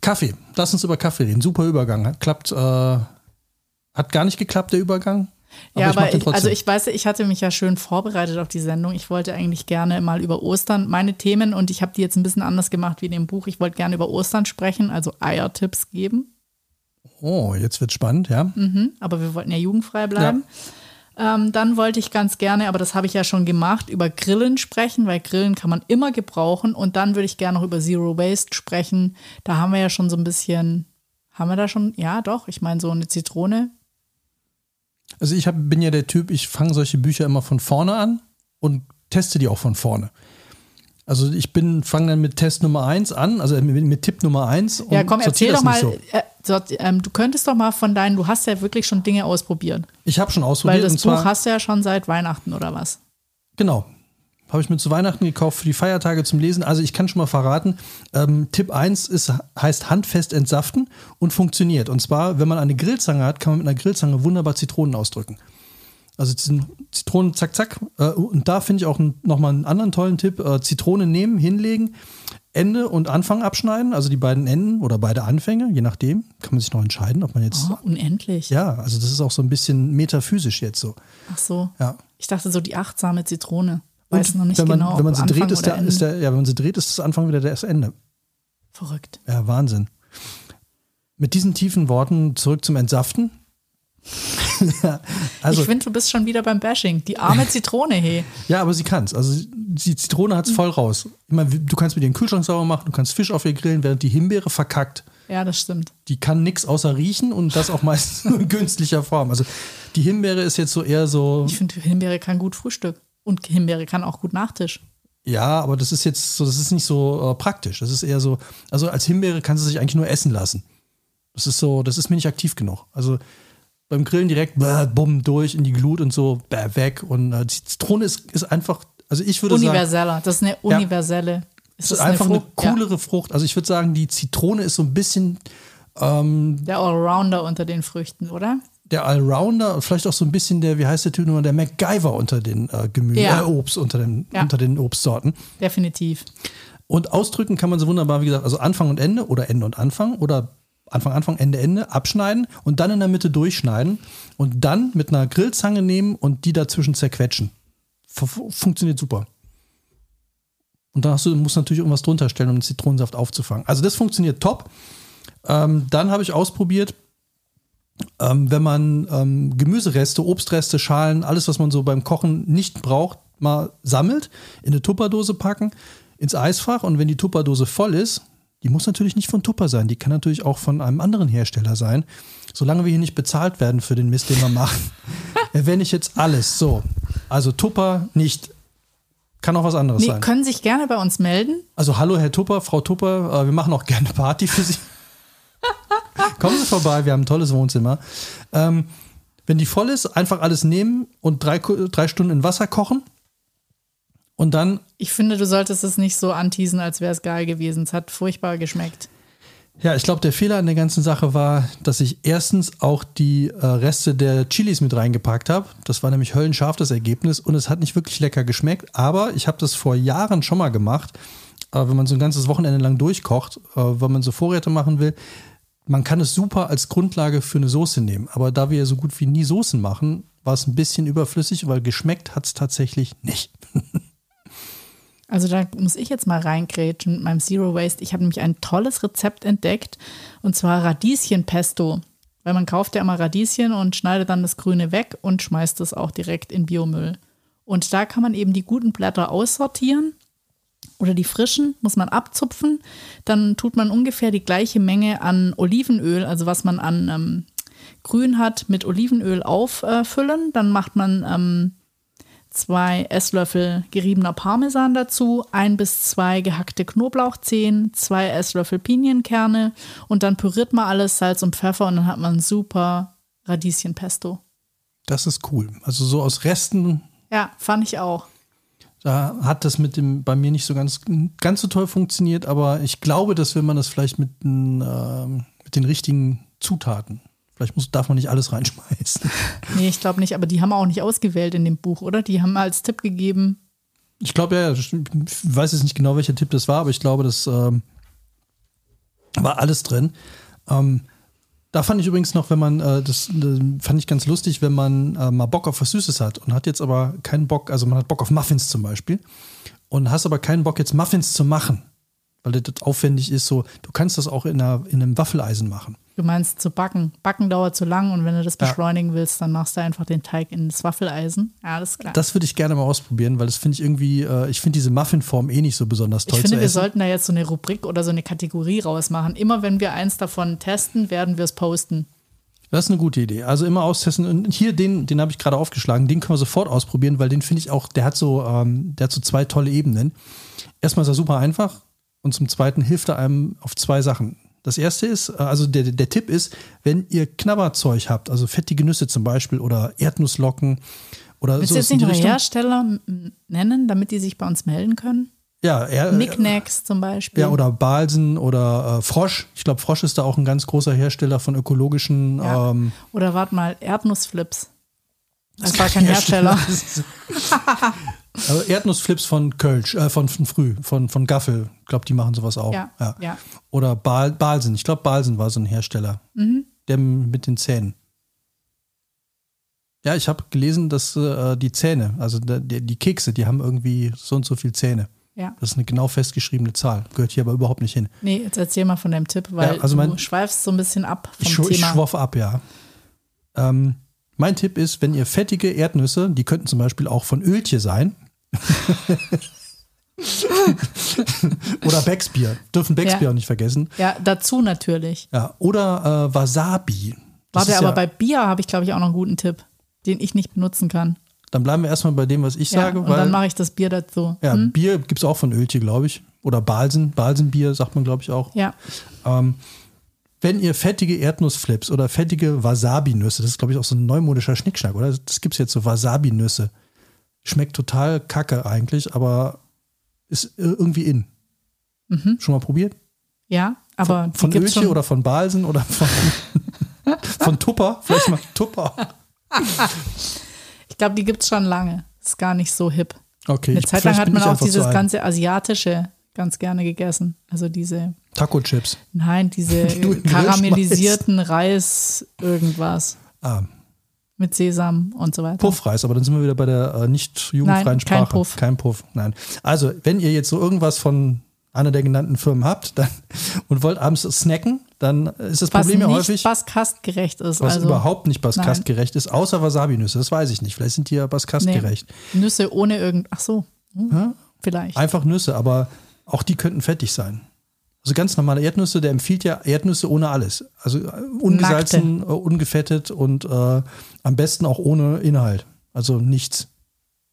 Kaffee. Lass uns über Kaffee reden. Super Übergang. Hat klappt, äh, hat gar nicht geklappt, der Übergang. ja, ich aber ich, also ich weiß, ich hatte mich ja schön vorbereitet auf die Sendung. Ich wollte eigentlich gerne mal über Ostern meine Themen und ich habe die jetzt ein bisschen anders gemacht wie in dem Buch. Ich wollte gerne über Ostern sprechen, also Eiertipps geben. Oh, jetzt wird spannend, ja. Mhm, aber wir wollten ja jugendfrei bleiben. Ähm, dann wollte ich ganz gerne, aber das habe ich ja schon gemacht, über Grillen sprechen, weil Grillen kann man immer gebrauchen. Und dann würde ich gerne noch über Zero Waste sprechen. Da haben wir ja schon so ein bisschen, haben wir da schon, ja doch, ich meine so eine Zitrone. Also ich hab, bin ja der Typ, ich fange solche Bücher immer von vorne an und teste die auch von vorne. Also ich bin, fange dann mit Test Nummer 1 an, also mit, mit Tipp Nummer 1 und Ja, komm, erzähl doch das mal, nicht äh, sort- ähm, du könntest doch mal von deinen, du hast ja wirklich schon Dinge ausprobiert. Ich habe schon Weil ausprobiert das und zwar, Buch hast du ja schon seit Weihnachten oder was? genau, habe ich mir zu Weihnachten gekauft für die Feiertage zum Lesen. Also ich kann schon mal verraten, ähm, Tipp 1 ist, heißt handfest entsaften und funktioniert. Und zwar, wenn man eine Grillzange hat, kann man mit einer Grillzange wunderbar Zitronen ausdrücken. Also Zitronen, zack, zack. Äh, und da finde ich auch nochmal einen anderen tollen Tipp. Äh, Zitrone nehmen, hinlegen, Ende und Anfang abschneiden, also die beiden Enden oder beide Anfänge, je nachdem. Kann man sich noch entscheiden, ob man jetzt. Oh, unendlich. Ja, also das ist auch so ein bisschen metaphysisch jetzt so. Ach so. Ja. Ich dachte so die achtsame Zitrone. Weiß Und noch nicht wenn man, genau. wenn man sie Anfang dreht, ist der, ist der, ja, wenn man sie dreht, ist das Anfang wieder das Ende. Verrückt. Ja, Wahnsinn. Mit diesen tiefen Worten zurück zum Entsaften. [laughs] also, ich finde, du bist schon wieder beim Bashing. Die arme [laughs] Zitrone, hey. ja, aber sie kann es. Also die Zitrone hat es voll raus. Ich meine, du kannst mit ihr den Kühlschrank sauber machen, du kannst Fisch auf ihr grillen, während die Himbeere verkackt. Ja, das stimmt. Die kann nichts außer riechen und das auch meistens nur in günstlicher Form. Also die Himbeere ist jetzt so eher so, Ich finde, Himbeere kann gut Frühstück. Und Himbeere kann auch gut Nachtisch. ja, aber das ist jetzt so, das ist nicht so äh, praktisch. Das ist eher so, also als Himbeere kannst du sich eigentlich nur essen lassen. Das ist so, das ist mir nicht aktiv genug. Also beim Grillen direkt, bäh, bumm, durch in die Glut und so, bäh, weg. Und äh, die Zitrone ist, ist einfach, also ich würde sagen, Universeller. Das ist eine universelle. es ist einfach eine, Frucht? Ja, coolere Frucht. Also ich würde sagen, die Zitrone ist so ein bisschen ähm, der Allrounder unter den Früchten, oder? der Allrounder, vielleicht auch so ein bisschen der, wie heißt der Typ nur, der MacGyver unter den äh, Gemüse, Ja. äh, Obst, unter den, Ja. unter den Obstsorten. Definitiv. Und ausdrücken kann man so wunderbar, wie gesagt, also Anfang und Ende oder Ende und Anfang oder Anfang, Anfang, Ende, Ende abschneiden und dann in der Mitte durchschneiden und dann mit einer Grillzange nehmen und die dazwischen zerquetschen. Fu- funktioniert super. Und dann hast du, musst du natürlich irgendwas drunter stellen, um den Zitronensaft aufzufangen. Also das funktioniert top. Ähm, dann habe ich ausprobiert, ähm, wenn man ähm, Gemüsereste, Obstreste, Schalen, alles, was man so beim Kochen nicht braucht, mal sammelt, in eine Tupperdose packen, ins Eisfach und wenn die Tupperdose voll ist, die muss natürlich nicht von Tupper sein, die kann natürlich auch von einem anderen Hersteller sein. Solange wir hier nicht bezahlt werden für den Mist, den wir machen, [laughs] erwähne ich jetzt alles. So, also Tupper nicht. Kann auch was anderes Nee, sein. können sich gerne bei uns melden. Also hallo Herr Tupper, Frau Tupper, äh, wir machen auch gerne Party für Sie. [laughs] Kommen Sie vorbei, wir haben ein tolles Wohnzimmer. Ähm, wenn die voll ist, einfach alles nehmen und drei, drei Stunden in Wasser kochen Und dann Ich finde, du solltest es nicht so anteasen, als wäre es geil gewesen. Es hat furchtbar geschmeckt. Ja, ich glaube, der Fehler an der ganzen Sache war, dass ich erstens auch die äh, Reste der Chilis mit reingepackt habe. Das war nämlich höllenscharf das Ergebnis und es hat nicht wirklich lecker geschmeckt. Aber ich habe das vor Jahren schon mal gemacht, äh, wenn man so ein ganzes Wochenende lang durchkocht, äh, wenn man so Vorräte machen will. Man kann es super als Grundlage für eine Soße nehmen. Aber da wir ja so gut wie nie Soßen machen, war es ein bisschen überflüssig, weil geschmeckt hat es tatsächlich nicht. [laughs] Also da muss ich jetzt mal reingrätschen mit meinem Zero Waste. Ich habe nämlich ein tolles Rezept entdeckt und zwar Radieschenpesto. Weil man kauft ja immer Radieschen und schneidet dann das Grüne weg und schmeißt es auch direkt in Biomüll. Und da kann man eben die guten Blätter aussortieren oder die frischen muss man abzupfen. Dann tut man ungefähr die gleiche Menge an Olivenöl, also was man an ähm, Grün hat, mit Olivenöl auffüllen. Dann macht man ähm, zwei Esslöffel geriebener Parmesan dazu, ein bis zwei gehackte Knoblauchzehen, zwei Esslöffel Pinienkerne und dann püriert man alles, Salz und Pfeffer und dann hat man super Radieschenpesto. Das ist cool. Also so aus Resten, Ja, fand ich auch. da hat das mit dem bei mir nicht so ganz, ganz so toll funktioniert, aber ich glaube, dass wenn man das vielleicht mit, den, ähm, mit den richtigen Zutaten, vielleicht muss, darf man nicht alles reinschmeißen. [laughs] Nee, ich glaube nicht, aber die haben auch nicht ausgewählt in dem Buch, oder? Die haben als Tipp gegeben, Ich glaube, ja, ich weiß jetzt nicht genau, welcher Tipp das war, aber ich glaube, das ähm, war alles drin. Ähm, da fand ich übrigens noch, wenn man, äh, das äh, fand ich ganz lustig, wenn man äh, mal Bock auf was Süßes hat und hat jetzt aber keinen Bock, also man hat Bock auf Muffins zum Beispiel und hast aber keinen Bock jetzt Muffins zu machen, weil das aufwendig ist, so, du kannst das auch in, einer, in einem Waffeleisen machen. Du meinst zu backen. Backen dauert zu lang und wenn du das Ja. beschleunigen willst, dann machst du einfach den Teig in das Waffeleisen. Ja, alles klar. Das würde ich gerne mal ausprobieren, weil das finde ich irgendwie, äh, ich finde diese Muffinform eh nicht so besonders toll Ich finde, wir sollten da jetzt so eine Rubrik oder so eine Kategorie rausmachen. Immer wenn wir eins davon testen, werden wir es posten. Das ist eine gute Idee. Also immer austesten. Und hier, den, den habe ich gerade aufgeschlagen, den können wir sofort ausprobieren, weil den finde ich auch, der hat so, ähm, der hat so zwei tolle Ebenen. Erstmal ist er super einfach und zum zweiten hilft er einem auf zwei Sachen. Das erste ist, äh, also der, der Tipp ist, wenn ihr Knabberzeug habt, also fettige Nüsse zum Beispiel oder Erdnusslocken oder Willst so du jetzt nicht Richtung. Hersteller nennen, damit die sich bei uns melden können? Ja, er, Knickknacks zum Beispiel. ja, oder Balsen oder äh, Frosch. Ich glaube, Frosch ist da auch ein ganz großer Hersteller von ökologischen Ja. ähm, Oder warte mal, Erdnussflips. Das ist war kein Hersteller. [laughs] [laughs] Also Erdnussflips von Kölsch, äh, von, von früh, von, von Gaffel. Ich glaube, die machen sowas auch. Ja, ja. Oder Bal, Balsen. Ich glaube, Balsen war so ein Hersteller. Mhm. Der mit den Zähnen. Ja, ich habe gelesen, dass äh, die Zähne, also der- die, Kekse, die haben irgendwie so und so viel Zähne. Ja. Das ist eine genau festgeschriebene Zahl. Gehört hier aber überhaupt nicht hin. Nee, jetzt erzähl mal von deinem Tipp, weil Ja, also mein- du schweifst so ein bisschen ab vom Ich, schw- ich Thema. schwoff ab, ja. Ähm, mein Tipp ist, wenn ihr fettige Erdnüsse, die könnten zum Beispiel auch von Öltje sein. [laughs] Oder Becksbier. Dürfen Becksbier Ja. auch nicht vergessen. ja, dazu natürlich. Ja, oder äh, Wasabi. Das Warte, aber ja, bei Bier habe ich, glaube ich, auch noch einen guten Tipp, den ich nicht benutzen kann. Dann bleiben wir erstmal bei dem, was ich Ja, sage. und weil, dann mache ich das Bier dazu. ja, Hm? Bier gibt es auch von Öltje, glaube ich. Oder Balsen. Balsenbier sagt man, glaube ich, auch. Ja, Ähm, wenn ihr fettige Erdnussflips oder fettige Wasabi-Nüsse, das ist, glaube ich, auch so ein neumodischer Schnickschnack, oder? Das gibt es jetzt so Wasabi-Nüsse. Schmeckt total kacke eigentlich, aber ist irgendwie in. Schon mal probiert? ja, aber Von, von schon. oder von Balsen oder von, [laughs] von Tupper? Vielleicht mal Tupper. Ich glaube, die gibt es schon lange. Ist gar nicht so hip. Okay. Eine Zeit lang hat man auch dieses ganze Asiatische ganz gerne gegessen. Also diese, Taco-Chips. nein, diese [laughs] karamellisierten Reis irgendwas Ah, mit Sesam und so weiter. Puffreis, aber dann sind wir wieder bei der äh, nicht jugendfreien Nein, kein Sprache. Puff. Kein Puff, nein. Also, wenn ihr jetzt so irgendwas von einer der genannten Firmen habt dann, [laughs] und wollt abends snacken, dann ist das was Problem ja nicht häufig, baskastgerecht ist. was also überhaupt nicht baskastgerecht ist, außer Wasabi-Nüsse. Das weiß ich nicht. Vielleicht sind die ja baskastgerecht. Nüsse ohne irgend. Ach so, hm, Ja? vielleicht. Einfach Nüsse, aber auch die könnten fettig sein. Also ganz normale Erdnüsse, der empfiehlt ja Erdnüsse ohne alles. Also äh, ungesalzen, äh, ungefettet und äh, am besten auch ohne Inhalt. Also nichts.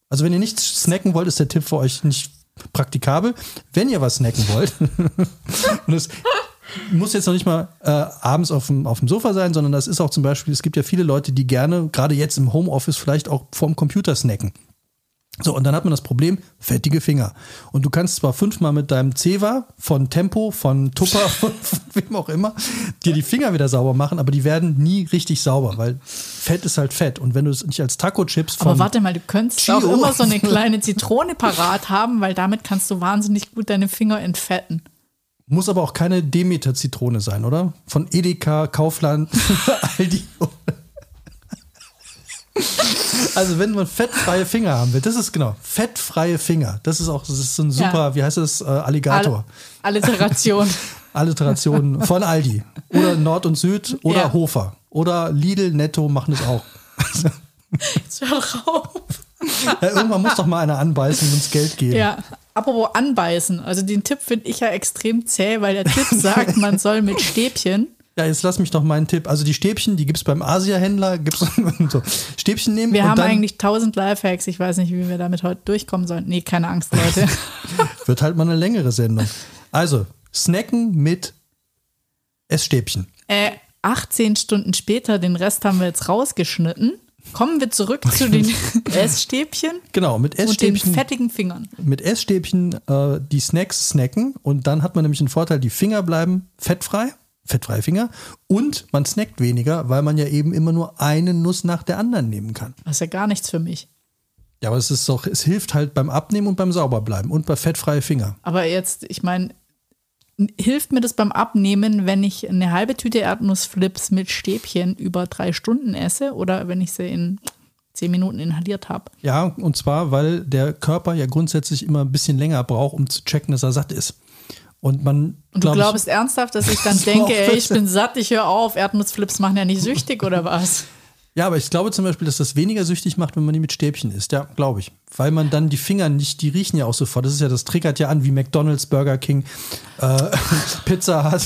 Also wenn ihr nichts snacken wollt, ist der Tipp für euch nicht praktikabel. Wenn ihr was snacken wollt, [laughs] und es muss jetzt noch nicht mal äh, abends auf dem, auf dem Sofa sein, sondern das ist auch zum Beispiel, es gibt ja viele Leute, die gerne, gerade jetzt im Homeoffice, vielleicht auch vorm Computer snacken. So, und dann hat man das Problem, fettige Finger. Und du kannst zwar fünfmal mit deinem Zewa von Tempo, von Tupper, von, [laughs] von wem auch immer, dir die Finger wieder sauber machen, aber die werden nie richtig sauber, weil Fett ist halt Fett. Und wenn du es nicht als Taco-Chips von Aber warte mal, du könntest Chio. auch immer so eine [laughs] kleine Zitrone parat haben, weil damit kannst du wahnsinnig gut deine Finger entfetten. Muss aber auch keine Demeter-Zitrone sein, oder? Von Edeka, Kaufland, [laughs] Aldi. [laughs] Also wenn man fettfreie Finger haben will, das ist genau, fettfreie Finger. Das ist auch, das ist so ein super, Ja. wie heißt das, äh, Alligator. All Alliteration. [laughs] Alliteration von Aldi. Oder Nord und Süd oder Ja. Hofer. Oder Lidl, Netto machen das auch. Jetzt hör drauf. [laughs] Ja, irgendwann muss doch mal einer anbeißen und uns Geld geben. Ja, apropos anbeißen. Also den Tipp finde ich ja extrem zäh, weil der Tipp sagt, man soll mit Stäbchen. Ja, jetzt lass mich doch meinen Tipp. Also die Stäbchen, die gibt es beim Asia-Händler. Gibt's [laughs] so Stäbchen nehmen Wir haben eigentlich tausend Lifehacks. Ich weiß nicht, wie wir damit heute durchkommen sollen. Nee, keine Angst, Leute. [laughs] wird halt mal eine längere Sendung. Also, snacken mit Essstäbchen. äh, 18 Stunden später, den Rest haben wir jetzt rausgeschnitten. Kommen wir zurück zu den [laughs] Essstäbchen Genau, mit und den Essstäbchen, fettigen Fingern. mit Essstäbchen äh, die Snacks snacken und dann hat man nämlich einen Vorteil, die Finger bleiben fettfrei, fettfreie Finger und man snackt weniger, weil man ja eben immer nur eine Nuss nach der anderen nehmen kann. Das ist ja gar nichts für mich. Ja, aber es ist doch, es hilft halt beim Abnehmen und beim Sauberbleiben und bei fettfreie Finger. Aber jetzt, ich meine, hilft mir das beim Abnehmen, wenn ich eine halbe Tüte Erdnussflips mit Stäbchen über drei Stunden esse oder wenn ich sie in zehn Minuten inhaliert habe? Ja, und zwar, weil der Körper ja grundsätzlich immer ein bisschen länger braucht, um zu checken, dass er satt ist. Und man, Und du glaub ich- glaubst ernsthaft, dass ich dann [laughs] denke, ey, ich bin satt, ich höre auf, Erdnussflips machen ja nicht süchtig oder was? [laughs] Ja, aber ich glaube zum Beispiel, dass das weniger süchtig macht, wenn man die mit Stäbchen isst. Ja, glaube ich. Weil man dann die Finger nicht, die riechen ja auch sofort. Das ist ja, das triggert ja an, wie McDonalds, Burger King, äh, [laughs] Pizza hat.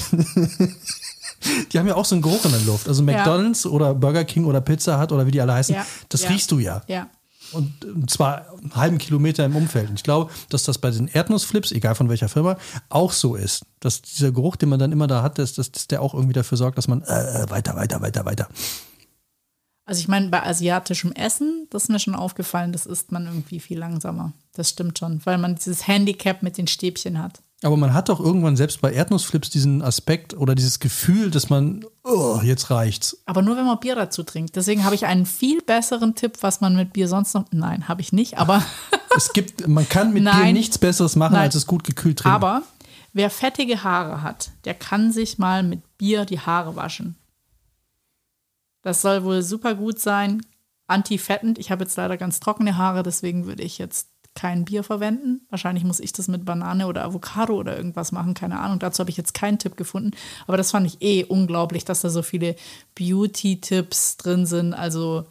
die haben ja auch so einen Geruch in der Luft. Also McDonalds oder Burger King oder Pizza hat oder wie die alle heißen, Ja, das ja. riechst du ja. Ja. Und, und zwar einen halben Kilometer im Umfeld. Und ich glaube, dass das bei den Erdnussflips, egal von welcher Firma, auch so ist. Dass dieser Geruch, den man dann immer da hat, dass, dass, der auch irgendwie dafür sorgt, dass man äh, weiter, weiter, weiter, weiter. Also ich meine, bei asiatischem Essen, das ist mir schon aufgefallen, das isst man irgendwie viel langsamer. Das stimmt schon, weil man dieses Handicap mit den Stäbchen hat. Aber man hat doch irgendwann selbst bei Erdnussflips diesen Aspekt oder dieses Gefühl, dass man, oh, jetzt reicht's. Aber nur, wenn man Bier dazu trinkt. Deswegen habe ich einen viel besseren Tipp, was man mit Bier sonst noch. Nein, habe ich nicht, aber, [laughs] Es gibt, man kann mit Bier Nein. nichts Besseres machen, Nein. als es gut gekühlt trinken. aber wer fettige Haare hat, der kann sich mal mit Bier die Haare waschen. Das soll wohl super gut sein. Antifettend. Ich habe jetzt leider ganz trockene Haare, deswegen würde ich jetzt kein Bier verwenden. Wahrscheinlich muss ich das mit Banane oder Avocado oder irgendwas machen, keine Ahnung. Dazu habe ich jetzt keinen Tipp gefunden. Aber das fand ich eh unglaublich, dass da so viele Beauty-Tipps drin sind. Also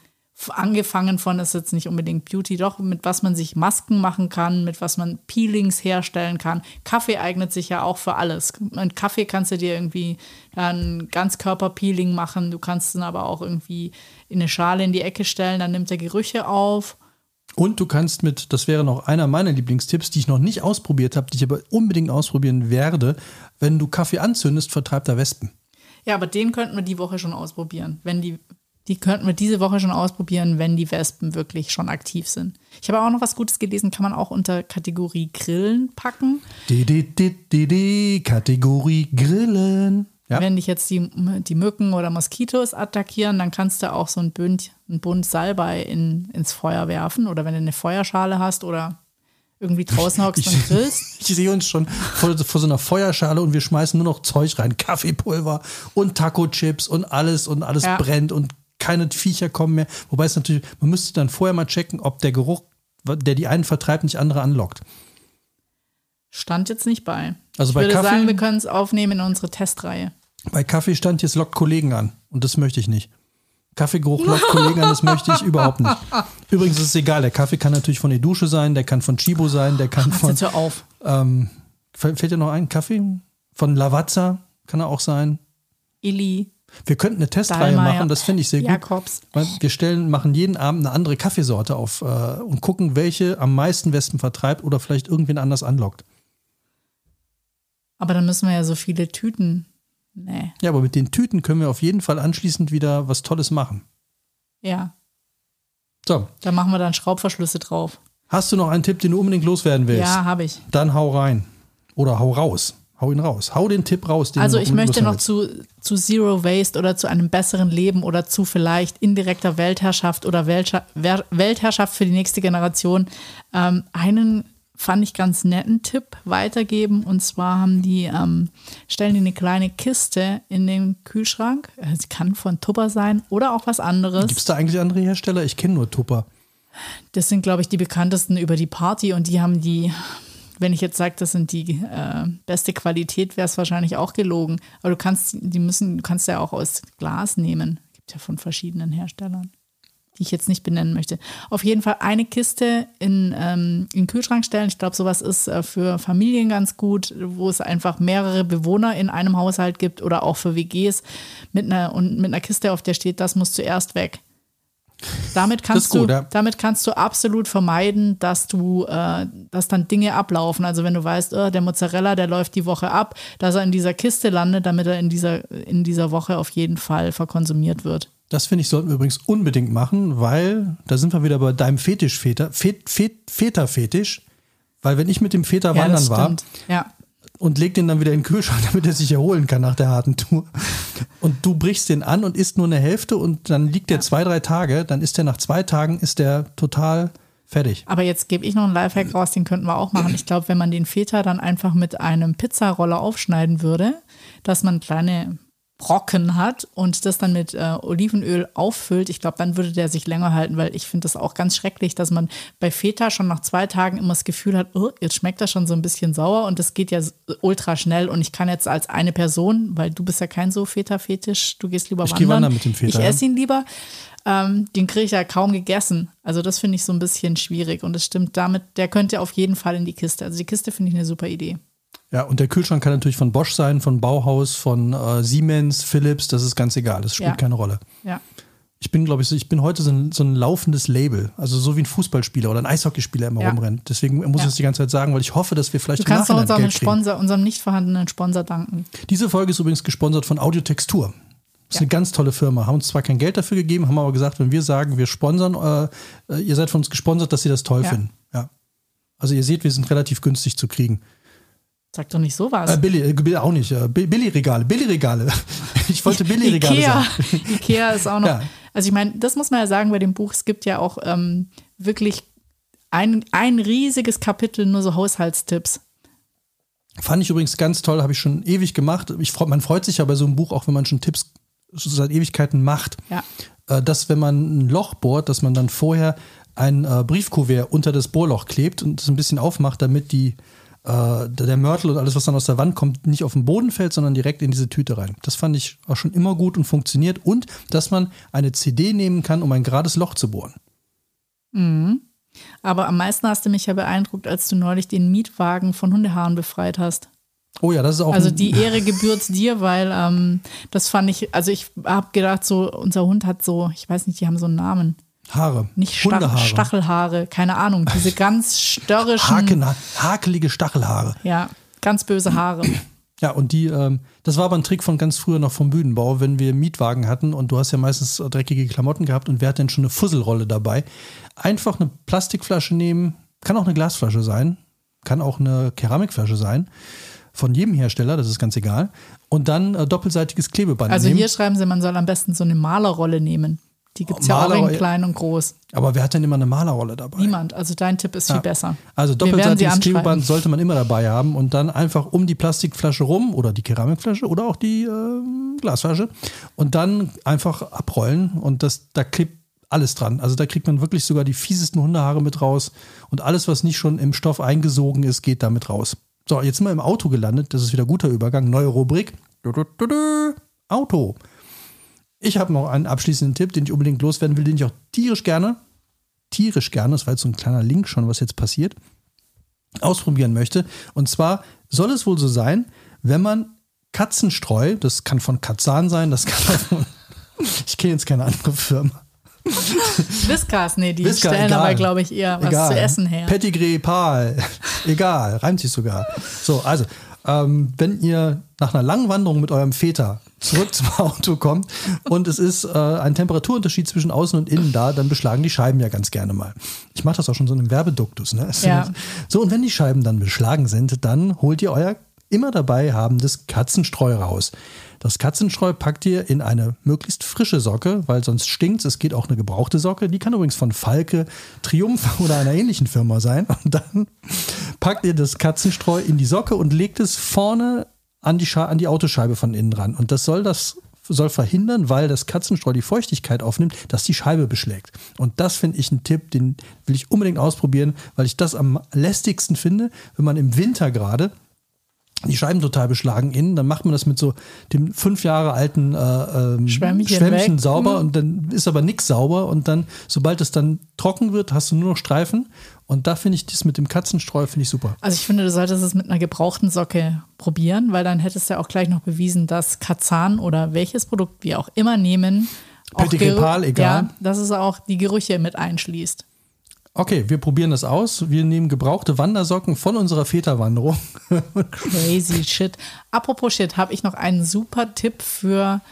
angefangen von, ist jetzt nicht unbedingt Beauty, doch mit was man sich Masken machen kann, mit was man Peelings herstellen kann. Kaffee eignet sich ja auch für alles. Mit Kaffee kannst du dir irgendwie ein Ganzkörper-Peeling machen. Du kannst ihn aber auch irgendwie in eine Schale in die Ecke stellen, dann nimmt er Gerüche auf. Und du kannst mit, das wäre noch einer meiner Lieblingstipps, die ich noch nicht ausprobiert habe, die ich aber unbedingt ausprobieren werde, wenn du Kaffee anzündest, vertreibt er Wespen. Ja, aber den könnten wir die Woche schon ausprobieren. Wenn die, die könnten wir diese Woche schon ausprobieren, wenn die Wespen wirklich schon aktiv sind. Ich habe auch noch was Gutes gelesen, kann man auch unter Kategorie Grillen packen. Die, die, die, die, die, Kategorie Grillen. Ja? Wenn dich jetzt die, die Mücken oder Moskitos attackieren, dann kannst du auch so ein Bund, ein Bund Salbei in, ins Feuer werfen. Oder wenn du eine Feuerschale hast oder irgendwie draußen hockst Ich, und grillst. [laughs] ich sehe uns schon vor, vor so einer Feuerschale und wir schmeißen nur noch Zeug rein. Kaffeepulver und Taco-Chips und alles und alles Ja. brennt und keine Viecher kommen mehr. Wobei es natürlich, man müsste dann vorher mal checken, ob der Geruch, der die einen vertreibt, nicht andere anlockt. Stand jetzt nicht bei. Also ich bei würde Kaffee- sagen, wir können es aufnehmen in unsere Testreihe. Bei Kaffee stand jetzt lockt Kollegen an und das möchte ich nicht. Kaffeegeruch [laughs] lockt Kollegen an, das möchte ich überhaupt nicht. Übrigens ist es egal, der Kaffee kann natürlich von der Dusche sein, der kann von Chibo sein, der kann von, hör auf. ähm, fällt dir noch ein Kaffee? Von Lavazza kann er auch sein. Illy, Wir könnten eine Testreihe Dahlmeier, machen, das finde ich sehr gut. Jakobs. Weil Wir stellen, machen jeden Abend eine andere Kaffeesorte auf äh, und gucken, welche am meisten Wespen vertreibt oder vielleicht irgendwen anders anlockt. Aber dann müssen wir ja so viele Tüten. Nee. Ja, aber mit den Tüten können wir auf jeden Fall anschließend wieder was Tolles machen. Ja. So, Da machen wir dann Schraubverschlüsse drauf. Hast du noch einen Tipp, den du unbedingt loswerden willst? Ja, habe ich. Dann hau rein. Oder hau raus. Hau ihn raus. Hau den Tipp raus. Den Also ich möchte noch zu, zu Zero Waste oder zu einem besseren Leben oder zu vielleicht indirekter Weltherrschaft oder Weltherrschaft für die nächste Generation ähm, einen fand ich ganz netten Tipp weitergeben und zwar haben die ähm, stellen die eine kleine Kiste in den Kühlschrank. Äh, Sie kann von Tupper sein oder auch was anderes. Gibt es da eigentlich andere Hersteller? Ich kenne nur Tupper. Das sind, glaube ich, die bekanntesten über die Party und die haben die, wenn ich jetzt sage, das sind die äh, beste Qualität, wäre es wahrscheinlich auch gelogen. Aber du kannst, die müssen, du kannst ja auch aus Glas nehmen. Gibt ja von verschiedenen Herstellern, die ich jetzt nicht benennen möchte. Auf jeden Fall eine Kiste in, ähm, in den Kühlschrank stellen. Ich glaube, sowas ist äh, für Familien ganz gut, wo es einfach mehrere Bewohner in einem Haushalt gibt oder auch für WGs mit einer, und mit einer Kiste, auf der steht, das muss zuerst weg. Damit kannst, gut, du, ja. damit kannst du absolut vermeiden, dass du, äh, dass dann Dinge ablaufen. Also wenn du weißt, oh, der Mozzarella, der läuft die Woche ab, dass er in dieser Kiste landet, damit er in dieser, in dieser Woche auf jeden Fall verkonsumiert wird. Das finde ich, sollten wir übrigens unbedingt machen, weil da sind wir wieder bei deinem Fetisch-Väter, Fet, Fet, Väter-Fetisch. Weil wenn ich mit dem Väter Ja, wandern war. Ja. und leg den dann wieder in den Kühlschrank, [laughs] damit er sich erholen kann nach der harten Tour. Und du brichst den an und isst nur eine Hälfte und dann liegt der zwei, drei Tage, dann ist der nach zwei Tagen ist der total fertig. Aber jetzt gebe ich noch einen Lifehack raus, den könnten wir auch machen. Ich glaube, wenn man den Feta dann einfach mit einem Pizzaroller aufschneiden würde, dass man kleine Brocken hat und das dann mit äh, Olivenöl auffüllt, ich glaube, dann würde der sich länger halten, weil ich finde das auch ganz schrecklich, dass man bei Feta schon nach zwei Tagen immer das Gefühl hat, oh, jetzt schmeckt das schon so ein bisschen sauer und das geht ja ultra schnell und ich kann jetzt als eine Person, weil du bist ja kein so Feta-Fetisch, du gehst lieber Ich wandern. geh wandern mit dem Feta, Ich ja. esse ihn lieber. Ähm, den kriege ich ja kaum gegessen. Also das finde ich so ein bisschen schwierig und es stimmt damit, der könnte auf jeden Fall in die Kiste. Also die Kiste finde ich eine super Idee. Ja, und der Kühlschrank kann natürlich von Bosch sein, von Bauhaus, von äh, Siemens, Philips, das ist ganz egal, das spielt Ja. keine Rolle. Ja. Ich bin, glaube ich, so- ich bin heute so ein, so ein laufendes Label. Also so wie ein Fußballspieler oder ein Eishockeyspieler immer Ja. rumrennt. Deswegen muss ich das die ganze Zeit sagen, weil ich hoffe, dass wir vielleicht Du kannst Nachhinein unserem. Sponsor, unserem nicht vorhandenen Sponsor danken. Diese Folge ist übrigens gesponsert von Audiotextur. Das ist Ja. eine ganz tolle Firma. Haben uns zwar kein Geld dafür gegeben, haben aber gesagt, wenn wir sagen, wir sponsern, äh, äh, ihr seid von uns gesponsert, dass sie das toll Ja. finden. Ja. Also ihr seht, wir sind relativ günstig zu kriegen. Sag doch nicht sowas. Äh, Billy, äh, Billy auch nicht. Äh, Bi- Billy-Regale, Billy-Regale. [laughs] Ich wollte Billy-Regale Ikea. sagen. [laughs] Ikea ist auch noch. Ja. Also ich meine, das muss man ja sagen bei dem Buch, es gibt ja auch ähm, wirklich ein, ein riesiges Kapitel nur so Haushaltstipps. Fand ich übrigens ganz toll, habe ich schon ewig gemacht. Ich, man freut sich ja bei so einem Buch, auch wenn man schon Tipps seit Ewigkeiten macht, Ja. äh, dass wenn man ein Loch bohrt, dass man dann vorher ein äh, Briefkuvert unter das Bohrloch klebt und es ein bisschen aufmacht, damit die, äh, der Mörtel und alles, was dann aus der Wand kommt, nicht auf den Boden fällt, sondern direkt in diese Tüte rein. Das fand ich auch schon immer gut und funktioniert. Und dass man eine CD nehmen kann, um ein gerades Loch zu bohren. Aber am meisten hast du mich ja beeindruckt, als du neulich den Mietwagen von Hundehaaren befreit hast. Oh ja, das ist auch Also die Ehre gebührt [laughs] dir, weil ähm, das fand ich, also ich habe gedacht, so unser Hund hat so, ich weiß nicht, die haben so einen Namen. Haare. Nicht Stach Hundehaare. Stachelhaare, keine Ahnung, diese [laughs] ganz störrischen, Haken, hakelige Stachelhaare. ja, ganz böse Haare. [clears throat] Ja, und die, ähm, das war aber ein Trick von ganz früher noch vom Bühnenbau, wenn wir Mietwagen hatten und du hast ja meistens dreckige Klamotten gehabt und wer hat denn schon eine Fusselrolle dabei? Einfach eine Plastikflasche nehmen, kann auch eine Glasflasche sein, kann auch eine Keramikflasche sein, von jedem Hersteller, das ist ganz egal. Und dann äh, doppelseitiges Klebeband Also nehmen. hier schreiben sie, man soll am besten so eine Malerrolle nehmen. Die gibt es ja auch in klein und groß. aber wer hat denn immer eine Malerrolle dabei? Niemand. Also dein Tipp ist viel besser. Also doppelseitiges. Klebeband sollte man immer dabei haben und dann einfach um die Plastikflasche rum oder die Keramikflasche oder auch die ähm, Glasflasche und dann einfach abrollen und das, da klebt alles dran. Also da kriegt man wirklich sogar die fiesesten Hundehaare mit raus und alles, was nicht schon im Stoff eingesogen ist, geht damit raus. So, jetzt sind wir im Auto gelandet. Das ist wieder guter Übergang. Neue Rubrik. Du, du, du. Auto. Ich habe noch einen abschließenden Tipp, den ich unbedingt loswerden will, den ich auch tierisch gerne, tierisch gerne, das war jetzt so ein kleiner Link schon, was jetzt passiert, ausprobieren möchte. Und zwar soll es wohl so sein, wenn man Katzenstreu, das kann von Katzan sein, das kann auch von, [laughs] ich kenne jetzt keine andere Firma. Whiskas, nee, die Whiskas, stellen egal. aber, glaube ich, eher was Egal. zu essen her. Pettigrew, Pal, [laughs] egal, reimt sich sogar. So, also, ähm, wenn ihr nach einer langen Wanderung mit eurem Väter zurück zum [laughs] Auto kommt und es ist äh, ein Temperaturunterschied zwischen außen und innen da, dann beschlagen die Scheiben ja ganz gerne mal. Ich mache das auch schon so im Werbeduktus. Ne? Ja. So, und wenn die Scheiben dann beschlagen sind, dann holt ihr euer immer dabei habendes Katzenstreu raus. Das Katzenstreu packt ihr in eine möglichst frische Socke, weil sonst stinkt es. geht auch eine gebrauchte Socke. Die kann übrigens von Falke, Triumph [laughs] oder einer ähnlichen Firma sein. Und dann packt ihr das Katzenstreu in die Socke und legt es vorne an die, Scha an die Autoscheibe von innen ran. Und das soll das soll verhindern, weil das Katzenstreu die Feuchtigkeit aufnimmt, dass die Scheibe beschlägt. Und das finde ich ein Tipp, den will ich unbedingt ausprobieren, weil ich das am lästigsten finde, wenn man im Winter gerade die Scheiben total beschlagen innen, dann macht man das mit so dem fünf Jahre alten äh, ähm, Schwämmchen Schwämmchen sauber Mhm. und dann ist aber nichts sauber und dann, sobald es dann trocken wird, hast du nur noch Streifen und da finde ich das mit dem Katzenstreu finde ich super. Also ich finde, du solltest es mit einer gebrauchten Socke probieren, weil dann hättest du ja auch gleich noch bewiesen, dass Kazan oder welches Produkt wir auch immer nehmen, auch Gerü- egal. Ja, dass es auch die Gerüche mit einschließt. Okay, wir probieren das aus. Wir nehmen gebrauchte Wandersocken von unserer Väterwanderung. [laughs] Crazy shit. Apropos shit, habe ich noch einen super Tipp für,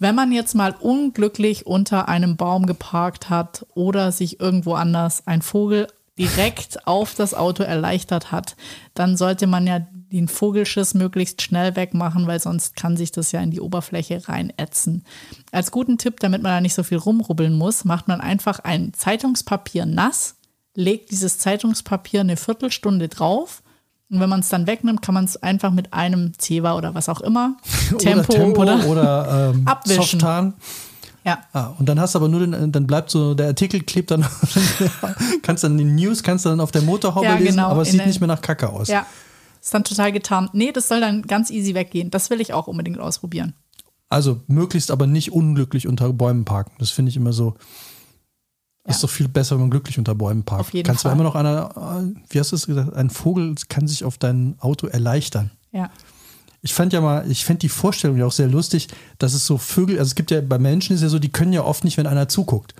wenn man jetzt mal unglücklich unter einem Baum geparkt hat oder sich irgendwo anders ein Vogel direkt auf das Auto erleichtert hat, dann sollte man ja den Vogelschiss möglichst schnell wegmachen, weil sonst kann sich das ja in die Oberfläche reinätzen. Als guten Tipp, damit man da nicht so viel rumrubbeln muss, macht man einfach ein Zeitungspapier nass, legt dieses Zeitungspapier eine Viertelstunde drauf und wenn man es dann wegnimmt, kann man es einfach mit einem Zewa oder was auch immer, [laughs] Tempo, oder Tempo oder, oder, ähm, [laughs] Abwischen. Softan. Ja. Ah, und dann hast du aber nur den, dann bleibt so, der Artikel klebt dann, [laughs] kannst dann die News, kannst du dann auf der Motorhaube Ja, lesen, genau, aber es in sieht nicht mehr nach Kacke aus. Ja, ist dann total getarnt. Nee, das soll dann ganz easy weggehen. Das will ich auch unbedingt ausprobieren. Also möglichst aber nicht unglücklich unter Bäumen parken. Das finde ich immer so. Ja. Ist doch viel besser, wenn man glücklich unter Bäumen parkt. Auf jeden Kannst Fall. du immer noch einer, äh, wie hast du es gesagt, ein Vogel kann sich auf dein Auto erleichtern. Ja. Ich fand ja mal, ich fand die Vorstellung ja auch sehr lustig, dass es so Vögel, also es gibt ja bei Menschen ist ja so, die können ja oft nicht, wenn einer zuguckt.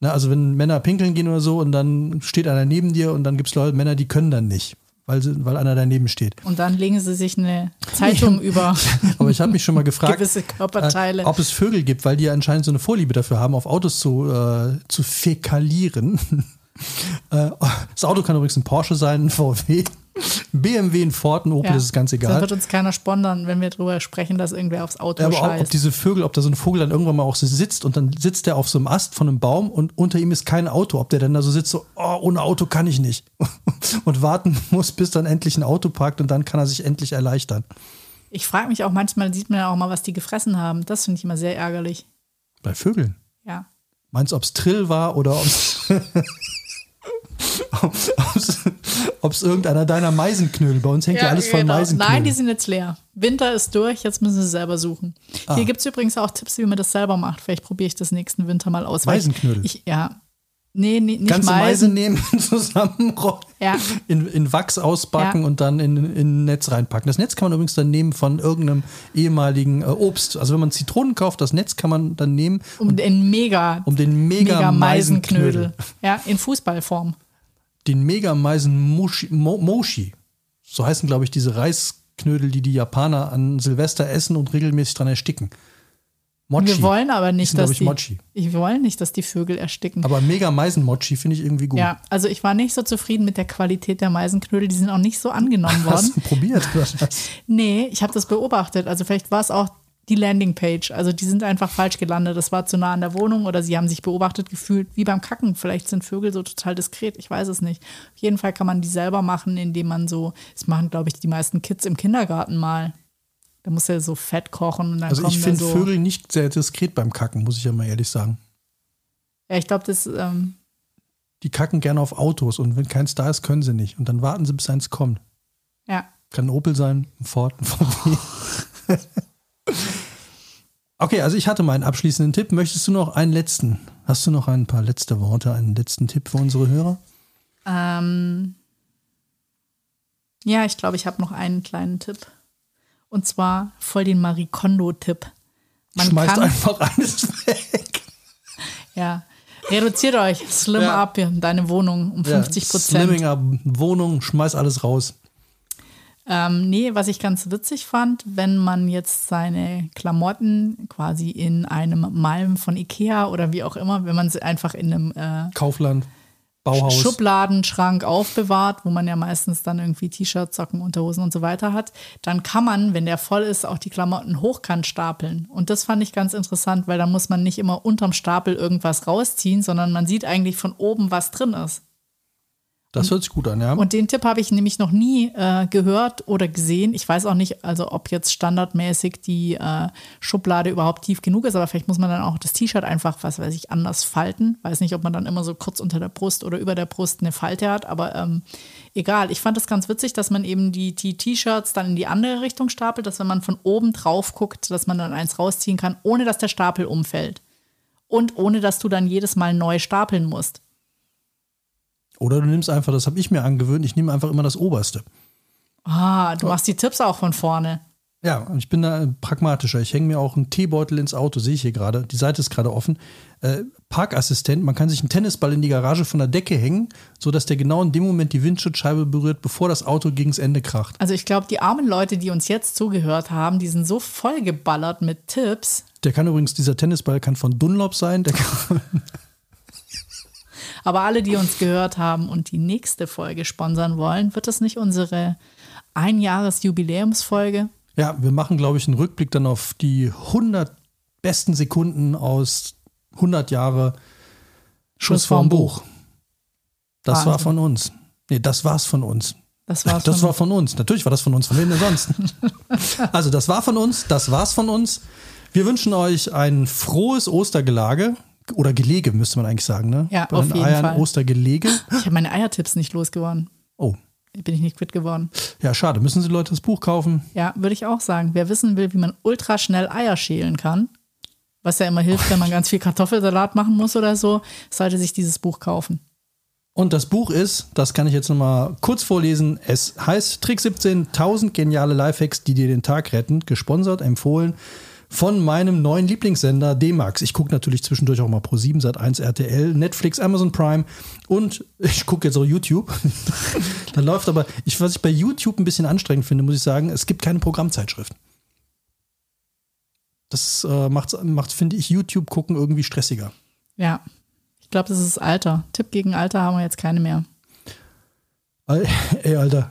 Na, also wenn Männer pinkeln gehen oder so und dann steht einer neben dir und dann gibt es Leute, Männer, die können dann nicht, weil, sie, weil einer daneben steht. Und dann legen sie sich eine Zeitung [laughs] über Aber ich habe mich schon mal gefragt, gewisse Körperteile. Äh, ob es Vögel gibt, weil die ja anscheinend so eine Vorliebe dafür haben, auf Autos zu, äh, zu fäkalieren. [laughs] äh, das Auto kann übrigens ein Porsche sein, [laughs] ein VW, ein BMW, ein Ford, ein Opel, Ja. das ist ganz egal. wird uns keiner spondern, wenn wir drüber sprechen, dass irgendwer aufs Auto Ja, aber auch, ob scheißt. diese Vögel, ob da so ein Vogel dann irgendwann mal auch so sitzt und dann sitzt der auf so einem Ast von einem Baum und unter ihm ist kein Auto, ob der dann da so sitzt, so, oh, ohne Auto kann ich nicht. [laughs] und warten muss, bis dann endlich ein Auto parkt und dann kann er sich endlich erleichtern. Ich frage mich auch manchmal, sieht man ja auch mal, was die gefressen haben. Das finde ich immer sehr ärgerlich. Bei Vögeln. Ja. Meinst du, ob es Trill war oder ob es. [laughs] [laughs] Ob es irgendeiner deiner Meisenknödel, bei uns hängt ja, alles voll genau. Meisenknödel. Nein, die sind jetzt leer. Winter ist durch, jetzt müssen sie selber suchen. Ah. Hier gibt es übrigens auch Tipps, wie man das selber macht. Vielleicht probiere ich das nächsten Winter mal aus. Meisenknödel? Ich, ja. Nee, nee nicht Ganze Meise Meisen. nehmen, [laughs] zusammenrollen, Ja. in, in Wachs ausbacken Ja. und dann in, in ein Netz reinpacken. Das Netz kann man übrigens dann nehmen von irgendeinem ehemaligen äh, Obst. Also wenn man Zitronen kauft, das Netz kann man dann nehmen, Um den mega, um den mega, mega Meisenknödel, Meisenknödel. Ja, in Fußballform. Den mega Meisen Moshi, Mo, Moshi. So heißen, glaube ich, diese Reisknödel, die die Japaner an Silvester essen und regelmäßig dran ersticken. Mochi. Wir wollen aber nicht, dass ich, die, Mochi. ich wollen nicht, dass die Vögel ersticken. Aber mega Meisen-Mochi finde ich irgendwie gut. ja, also ich war nicht so zufrieden mit der Qualität der Meisenknödel. Die sind auch nicht so angenommen worden. Hast du probiert? Oder? [laughs] Nee, ich habe das beobachtet. Also vielleicht war es auch die Landingpage. Also die sind einfach falsch gelandet. Das war zu nah an der Wohnung oder sie haben sich beobachtet gefühlt, wie beim Kacken. Vielleicht sind Vögel so total diskret. Ich weiß es nicht. Auf jeden Fall kann man die selber machen, indem man so, das machen, glaube ich, die meisten Kids im Kindergarten mal. Da muss er so Fett kochen und dann Also ich finde so. Vögel nicht sehr diskret beim Kacken, muss ich ja mal ehrlich sagen. Ja, ich glaube, das, ähm, Die kacken gerne auf Autos und wenn keins da ist, können sie nicht. Und dann warten sie, bis eins kommt. ja. Kann ein Opel sein, ein Ford, ein VW. [laughs] okay, also ich hatte meinen abschließenden Tipp. Möchtest du noch einen letzten? Hast du noch ein paar letzte Worte, einen letzten Tipp für unsere Hörer? Ähm, ja, ich glaube, ich habe noch einen kleinen Tipp. Und zwar voll den Marie Kondo-Tipp. Man Schmeißt kann, einfach alles weg. ja, reduziert euch, slim Ja. up in deine Wohnung um 50 Slimming Prozent. up, Wohnung, schmeiß alles raus. Ähm, nee, was ich ganz witzig fand, wenn man jetzt seine Klamotten quasi in einem Malm von Ikea oder wie auch immer, wenn man sie einfach in einem äh, Kaufland, Bauhaus. Schubladenschrank aufbewahrt, wo man ja meistens dann irgendwie T-Shirts, Socken, Unterhosen und so weiter hat, dann kann man, wenn der voll ist, auch die Klamotten hochkant stapeln. Und das fand ich ganz interessant, weil da muss man nicht immer unterm Stapel irgendwas rausziehen, sondern man sieht eigentlich von oben, was drin ist. Das hört sich gut an, ja. Und den Tipp habe ich nämlich noch nie äh, gehört oder gesehen. Ich weiß auch nicht, also ob jetzt standardmäßig die äh, Schublade überhaupt tief genug ist, aber vielleicht muss man dann auch das T-Shirt einfach, was weiß ich, anders falten. Weiß nicht, ob man dann immer so kurz unter der Brust oder über der Brust eine Falte hat, aber ähm, egal. Ich fand es ganz witzig, dass man eben die die T-Shirts dann in die andere Richtung stapelt, dass wenn man von oben drauf guckt, dass man dann eins rausziehen kann, ohne dass der Stapel umfällt. Und ohne dass du dann jedes Mal neu stapeln musst. Oder du nimmst einfach, das habe ich mir angewöhnt, ich nehme einfach immer das Oberste. Ah, du machst die Tipps auch von vorne. Ja, ich bin da pragmatischer. Ich hänge mir auch einen Teebeutel ins Auto, sehe ich hier gerade. Die Seite ist gerade offen. Äh, Parkassistent, man kann sich einen Tennisball in die Garage von der Decke hängen, sodass der genau in dem Moment die Windschutzscheibe berührt, bevor das Auto gegens Ende kracht. Also ich glaube, die armen Leute, die uns jetzt zugehört haben, die sind so vollgeballert mit Tipps. Der kann übrigens, dieser Tennisball kann von Dunlop sein, der kann, [laughs] Aber alle, die uns gehört haben und die nächste Folge sponsern wollen, wird das nicht unsere Einjahres-Jubiläumsfolge? Ja, wir machen, glaube ich, einen Rückblick dann auf die 100 besten Sekunden aus 100 Jahre Schuss vorm Buch. Das Wahnsinn. war von uns. Nee, das war's von uns. Das war's [laughs] Das von war von uns. Natürlich war das von uns. Von wem denn sonst? [laughs] also, das war von uns. Das war's von uns. Wir wünschen euch ein frohes Ostergelage. Oder Gelege, müsste man eigentlich sagen, ne? Ja, Bei auf den jeden Eiern Fall. Ostergelege. Ich habe meine Eiertipps nicht losgeworden. Oh, Bin ich nicht quitt geworden. ja, schade. Müssen Sie Leute das Buch kaufen? Ja, würde ich auch sagen. Wer wissen will, wie man ultra schnell Eier schälen kann, was ja immer hilft, wenn man ganz viel Kartoffelsalat machen muss oder so, sollte sich dieses Buch kaufen. Und das Buch ist, das kann ich jetzt nochmal kurz vorlesen, es heißt Trick 17, 1000 geniale Lifehacks, die dir den Tag retten, gesponsert, empfohlen von meinem neuen Lieblingssender D-Max. Ich gucke natürlich zwischendurch auch mal Pro 7, Sat 1, RTL, Netflix, Amazon Prime und [laughs] ich gucke jetzt auch YouTube. [laughs] Dann läuft aber, ich, was ich bei YouTube ein bisschen anstrengend finde, muss ich sagen, es gibt keine Programmzeitschrift. Das äh, macht, macht finde ich, YouTube gucken irgendwie stressiger. Ja, ich glaube, das ist Alter. Tipp gegen Alter haben wir jetzt keine mehr. [laughs] Ey, Alter.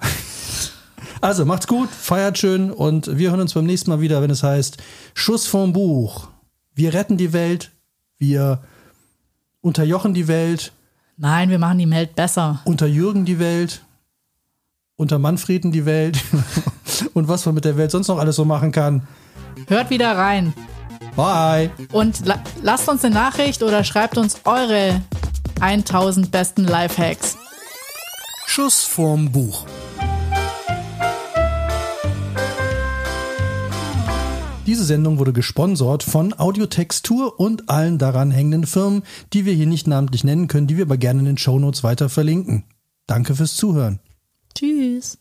Also, macht's gut, feiert schön und wir hören uns beim nächsten Mal wieder, wenn es heißt Schuss vom Buch. Wir retten die Welt, wir unterjochen die Welt, Nein, wir machen die Welt besser. unterjürgen die Welt, unter Manfreden die Welt [laughs] und was man mit der Welt sonst noch alles so machen kann. Hört wieder rein Bye. und la lasst uns eine Nachricht oder schreibt uns eure 1000 besten Lifehacks. Schuss vorm Buch. Diese Sendung wurde gesponsert von Audiotextur und allen daran hängenden Firmen, die wir hier nicht namentlich nennen können, die wir aber gerne in den Shownotes weiter verlinken. Danke fürs Zuhören. Tschüss.